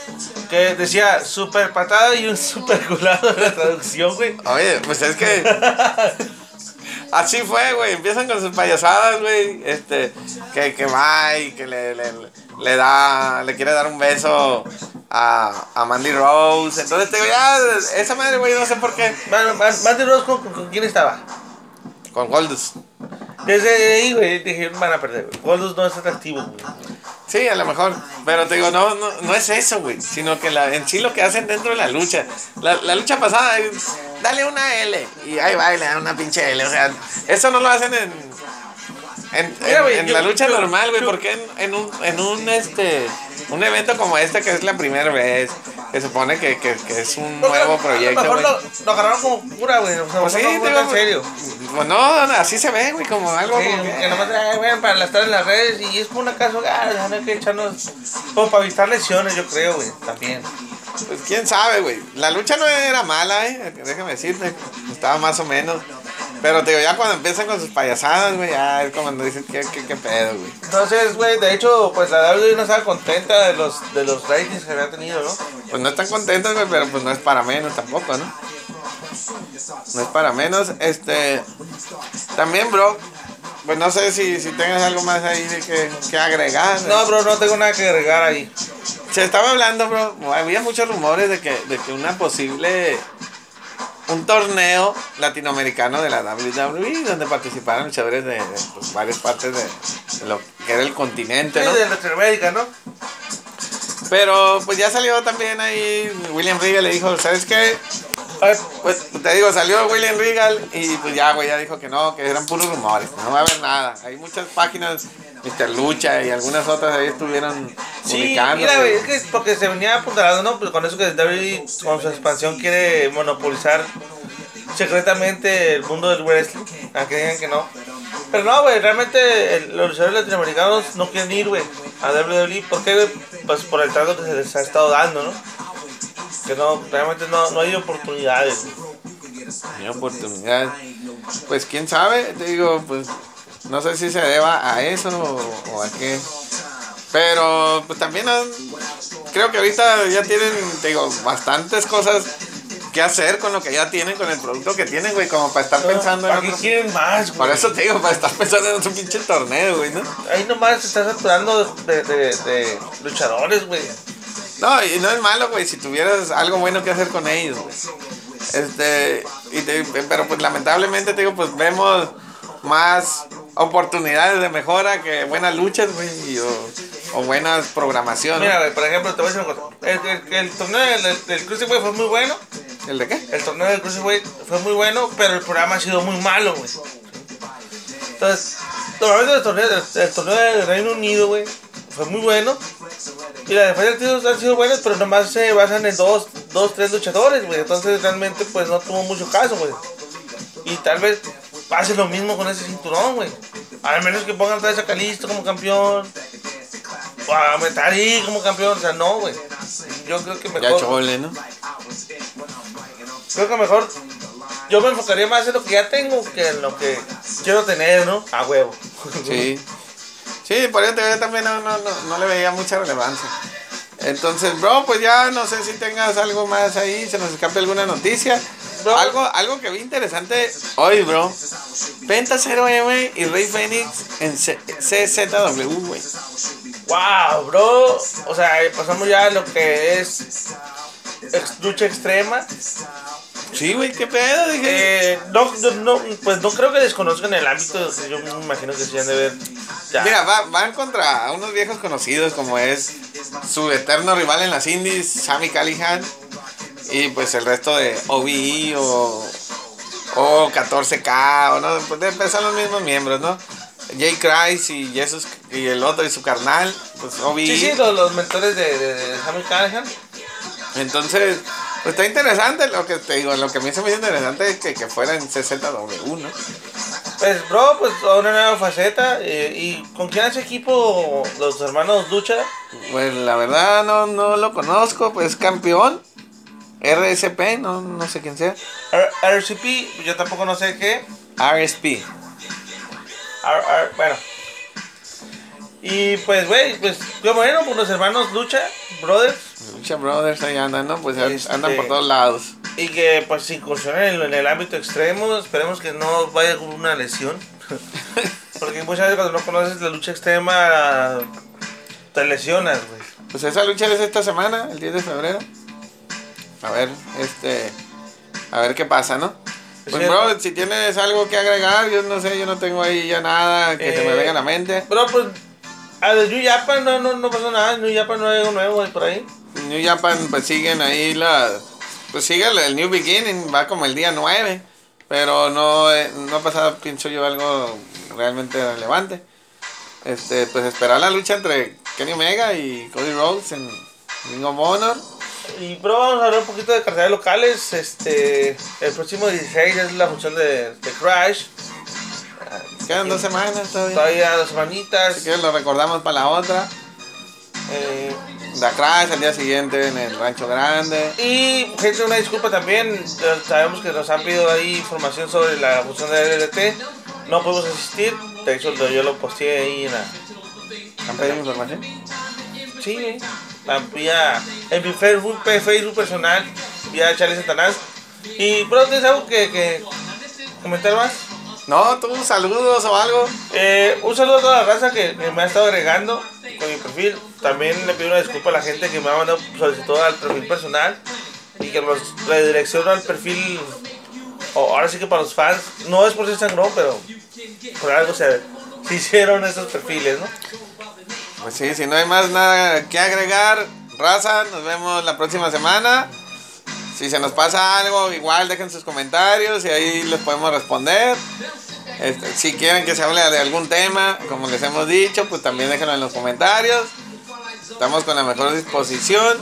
Que decía super patada y un super culado en [laughs] la traducción, güey. Oye, pues es que. [laughs] Así fue, güey. Empiezan con sus payasadas, güey. Este, que, que va y que le, le, le da, le quiere dar un beso a, a Mandy Rose. Entonces te digo, ya, esa madre, güey, no sé por qué. Man, man, Mandy Rose, ¿con, con- con quién estaba? Con Goldust. Desde ahí, güey, dije, van a perder, güey. Goldust no es atractivo, güey. Sí, a lo mejor. Pero te digo, no, no, no es eso, güey. Sino que la, en sí lo que hacen dentro de la lucha. La, la lucha pasada, dale una L. Y ahí va y le dan una pinche L. O sea, eso no lo hacen en. En, Mira, en- güey, en yo- la lucha yo- normal, güey, porque en, en un, en un este un evento como este que es la primera vez, que supone que, que, que es un nuevo A proyecto, güey. lo, lo agarraron como pura, güey. O sea, Pues sí, no, no, digo, en serio. Pues no, así se ve, güey, como algo Sí, como que que- nomás, ay, güey, para estar en las redes y es como una caso, ah, que echarnos, como para evitar lesiones, yo creo, güey, también. Pues quién sabe, güey. La lucha no era mala, eh. Déjame decirte. Estaba más o menos. Pero te digo, ya cuando empiezan con sus payasadas, güey, ya es como cuando dicen qué, qué, qué pedo, güey. Entonces, güey, de hecho, pues la WWE no estaba contenta de los, de los ratings que había tenido, ¿no? Pues no están contentos, güey, pero pues no es para menos tampoco, ¿no? No es para menos. Este. También, bro. Pues no sé si, si tengas algo más ahí de que, que agregar. No, bro, no tengo nada que agregar ahí. Se estaba hablando, bro. Había muchos rumores de que, de que una posible. Un torneo latinoamericano de la WWE donde participaran luchadores de, de, pues, varias partes de, de lo que era el continente, ¿no? Sí, de Latinoamérica, ¿no? Pero pues ya salió también ahí. William Regal le dijo, ¿sabes qué? Ay, Pues te digo, salió William Regal y pues ya, güey, ya dijo que no, que eran puros rumores, no va a haber nada. Hay muchas páginas, Mr. Lucha y algunas otras ahí estuvieron Sí, publicando. mira, güey. es que porque se venía apuntalando, ¿no? Pues con eso que WWE, con su expansión, quiere monopolizar secretamente el mundo del wrestling. Aunque digan que no. Pero no, güey, realmente el- los luchadores latinoamericanos no quieren ir, güey, a WWE. ¿Por qué, güey? Pues por el trato que se les ha estado dando, ¿no? Que no, realmente no, no hay oportunidades. güey. Ni oportunidad. Pues quién sabe, te digo, pues no sé si se deba a eso o, o a qué. Pero pues también han- creo que ahorita ya tienen, te digo, bastantes cosas que hacer con lo que ya tienen, con el producto que tienen, güey, como para estar pensando en ¿Para qué otro- quieren más, güey? Por eso te digo, para estar pensando en otro pinche torneo, güey, ¿no? Ahí nomás se está saturando de, de, de luchadores, güey. No, y no es malo, güey, si tuvieras algo bueno que hacer con ellos, güey. Este, y te- pero pues lamentablemente, te digo, pues vemos más oportunidades de mejora que buenas luchas, güey. o- o buenas programación. ¿no? Mira, güey, por ejemplo, te voy a decir una cosa. El, el, el torneo del, del, fue muy bueno. ¿El de qué? El torneo del Cruiserweight fue muy bueno, pero el programa ha sido muy malo, güey. Entonces, normalmente el torneo, el, el torneo del Reino Unido, güey, fue muy bueno. Y las defensas han sido buenas, pero nomás se basan en dos, dos tres luchadores, güey. Entonces, realmente, pues no tuvo mucho caso, güey. Y tal vez pase lo mismo con ese cinturón, güey. Al menos que pongan otra vez a Calisto como campeón. O a Metari como campeón. O sea, no, güey. Yo creo que Ya mejor. chole, ¿no? Creo que mejor. Yo me enfocaría más en lo que ya tengo que en lo que quiero tener, ¿no? A huevo. Sí. [laughs] Sí, por eso yo también no, no, no, no le veía mucha relevancia. Entonces, bro, pues ya no sé si tengas algo más ahí, se nos escape alguna noticia. Bro. Algo, algo que vi interesante hoy, bro. Penta 0M y Rey Fénix en C- CZW, güey. Wow, bro. O sea, pasamos ya a lo que es lucha extrema. Sí, güey, qué pedo, dije. Eh, no, no, no, pues no creo que desconozcan el ámbito. Yo me imagino que se han de ver. Ya. Mira, va- van contra unos viejos conocidos como es su eterno rival en las indies, Sammy Callihan, y pues el resto de OVE o, o 14K, o no, pues son los mismos miembros, ¿no? Jay Christ y Jesus y el otro y su carnal, pues OVE. Sí, sí, los, los mentores de, de, de Sammy Callahan. Entonces, pues está interesante lo que te digo, lo que a mí se me hizo interesante es que, que fuera en CZW, ¿no? Pues, bro, pues una nueva faceta. eh, ¿Y con quién hace equipo los hermanos Lucha? Pues la verdad no, no lo conozco, pues campeón. RSP, no, no sé quién sea. R- RCP, yo tampoco no sé qué. RSP. R- R- bueno. Y pues, güey, pues, yo bueno, pues los hermanos Lucha, brothers, Lucha Brothers ahí andan, ¿no? Pues Este- andan por todos lados. y que pues incursionan en, en el ámbito extremo, esperemos que no vaya con una lesión. [laughs] Porque muchas veces cuando no conoces la lucha extrema, te lesionas, güey. Pues esa lucha es esta semana, el 10 de febrero. A ver, este. A ver qué pasa, ¿no? Pues, bro, si tienes algo que agregar, yo no sé, yo no tengo ahí ya nada que se me Eh, venga a la mente. Pero pues, a de New Japan no, no, no pasó nada, en New Japan no hay algo nuevo por ahí. New Japan, pues siguen ahí la. Pues sigue el, New Beginning, va como el día 9. Pero no, eh, no ha pasado, pienso yo, algo realmente relevante. Este, pues esperar la lucha entre Kenny Omega y Cody Rhodes en Ring of Honor. Y pero vamos a hablar un poquito de carteles locales. Este, el próximo 16 es la función de, de Crash. Quedan dos semanas todavía. Todavía dos semanitas. Así que lo recordamos para la otra. Eh, Da Crash al día siguiente en el Rancho Grande. y gente, una disculpa también. eh, Sabemos que nos han pedido ahí información sobre la función de LLT. No podemos asistir. De hecho, yo lo posteé ahí en la. ¿Han pedido información? Sí, eh, la- vía, en mi Facebook, Facebook personal, vía Charlie Satanás. Y, bro, ¿tienes algo que, que comentar más? No, tú saludos o algo. Eh, un saludo a toda la raza que, que me ha estado agregando con mi perfil. También le pido una disculpa a la gente que me ha mandado solicitud al perfil personal y que nos redireccionó al perfil. o ahora sí que para los fans, no es por ser sangrón, pero por algo se, se [laughs] hicieron esos perfiles, ¿no? Pues sí, si no hay más nada que agregar, raza, nos vemos la próxima semana. Si se nos pasa algo, igual dejen sus comentarios y ahí les podemos responder. Este, si quieren que se hable de algún tema, como les hemos dicho, pues también déjenlo en los comentarios. Estamos con la mejor disposición.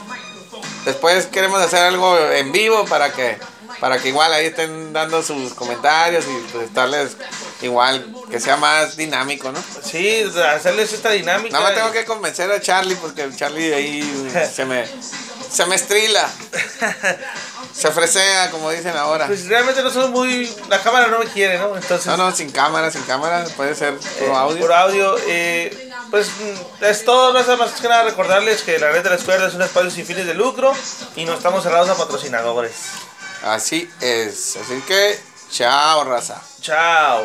Después queremos hacer algo en vivo para que para que igual ahí estén dando sus comentarios y pues estarles igual que sea más dinámico, ¿no? Sí, hacerles esta dinámica. Nada más tengo que convencer a Charlie porque Charlie ahí [laughs] se me se me estrila, se fresea como dicen ahora. Pues realmente no soy muy. La cámara no me quiere, ¿no? Entonces. No, no, sin cámara, sin cámara, puede ser eh, puro audio. Por audio. eh, pues mm, es todo. Es más que nada recordarles que la red de la escuela es un espacio sin fines de lucro y no estamos cerrados a patrocinadores. Así es, así que chao, raza. Chao.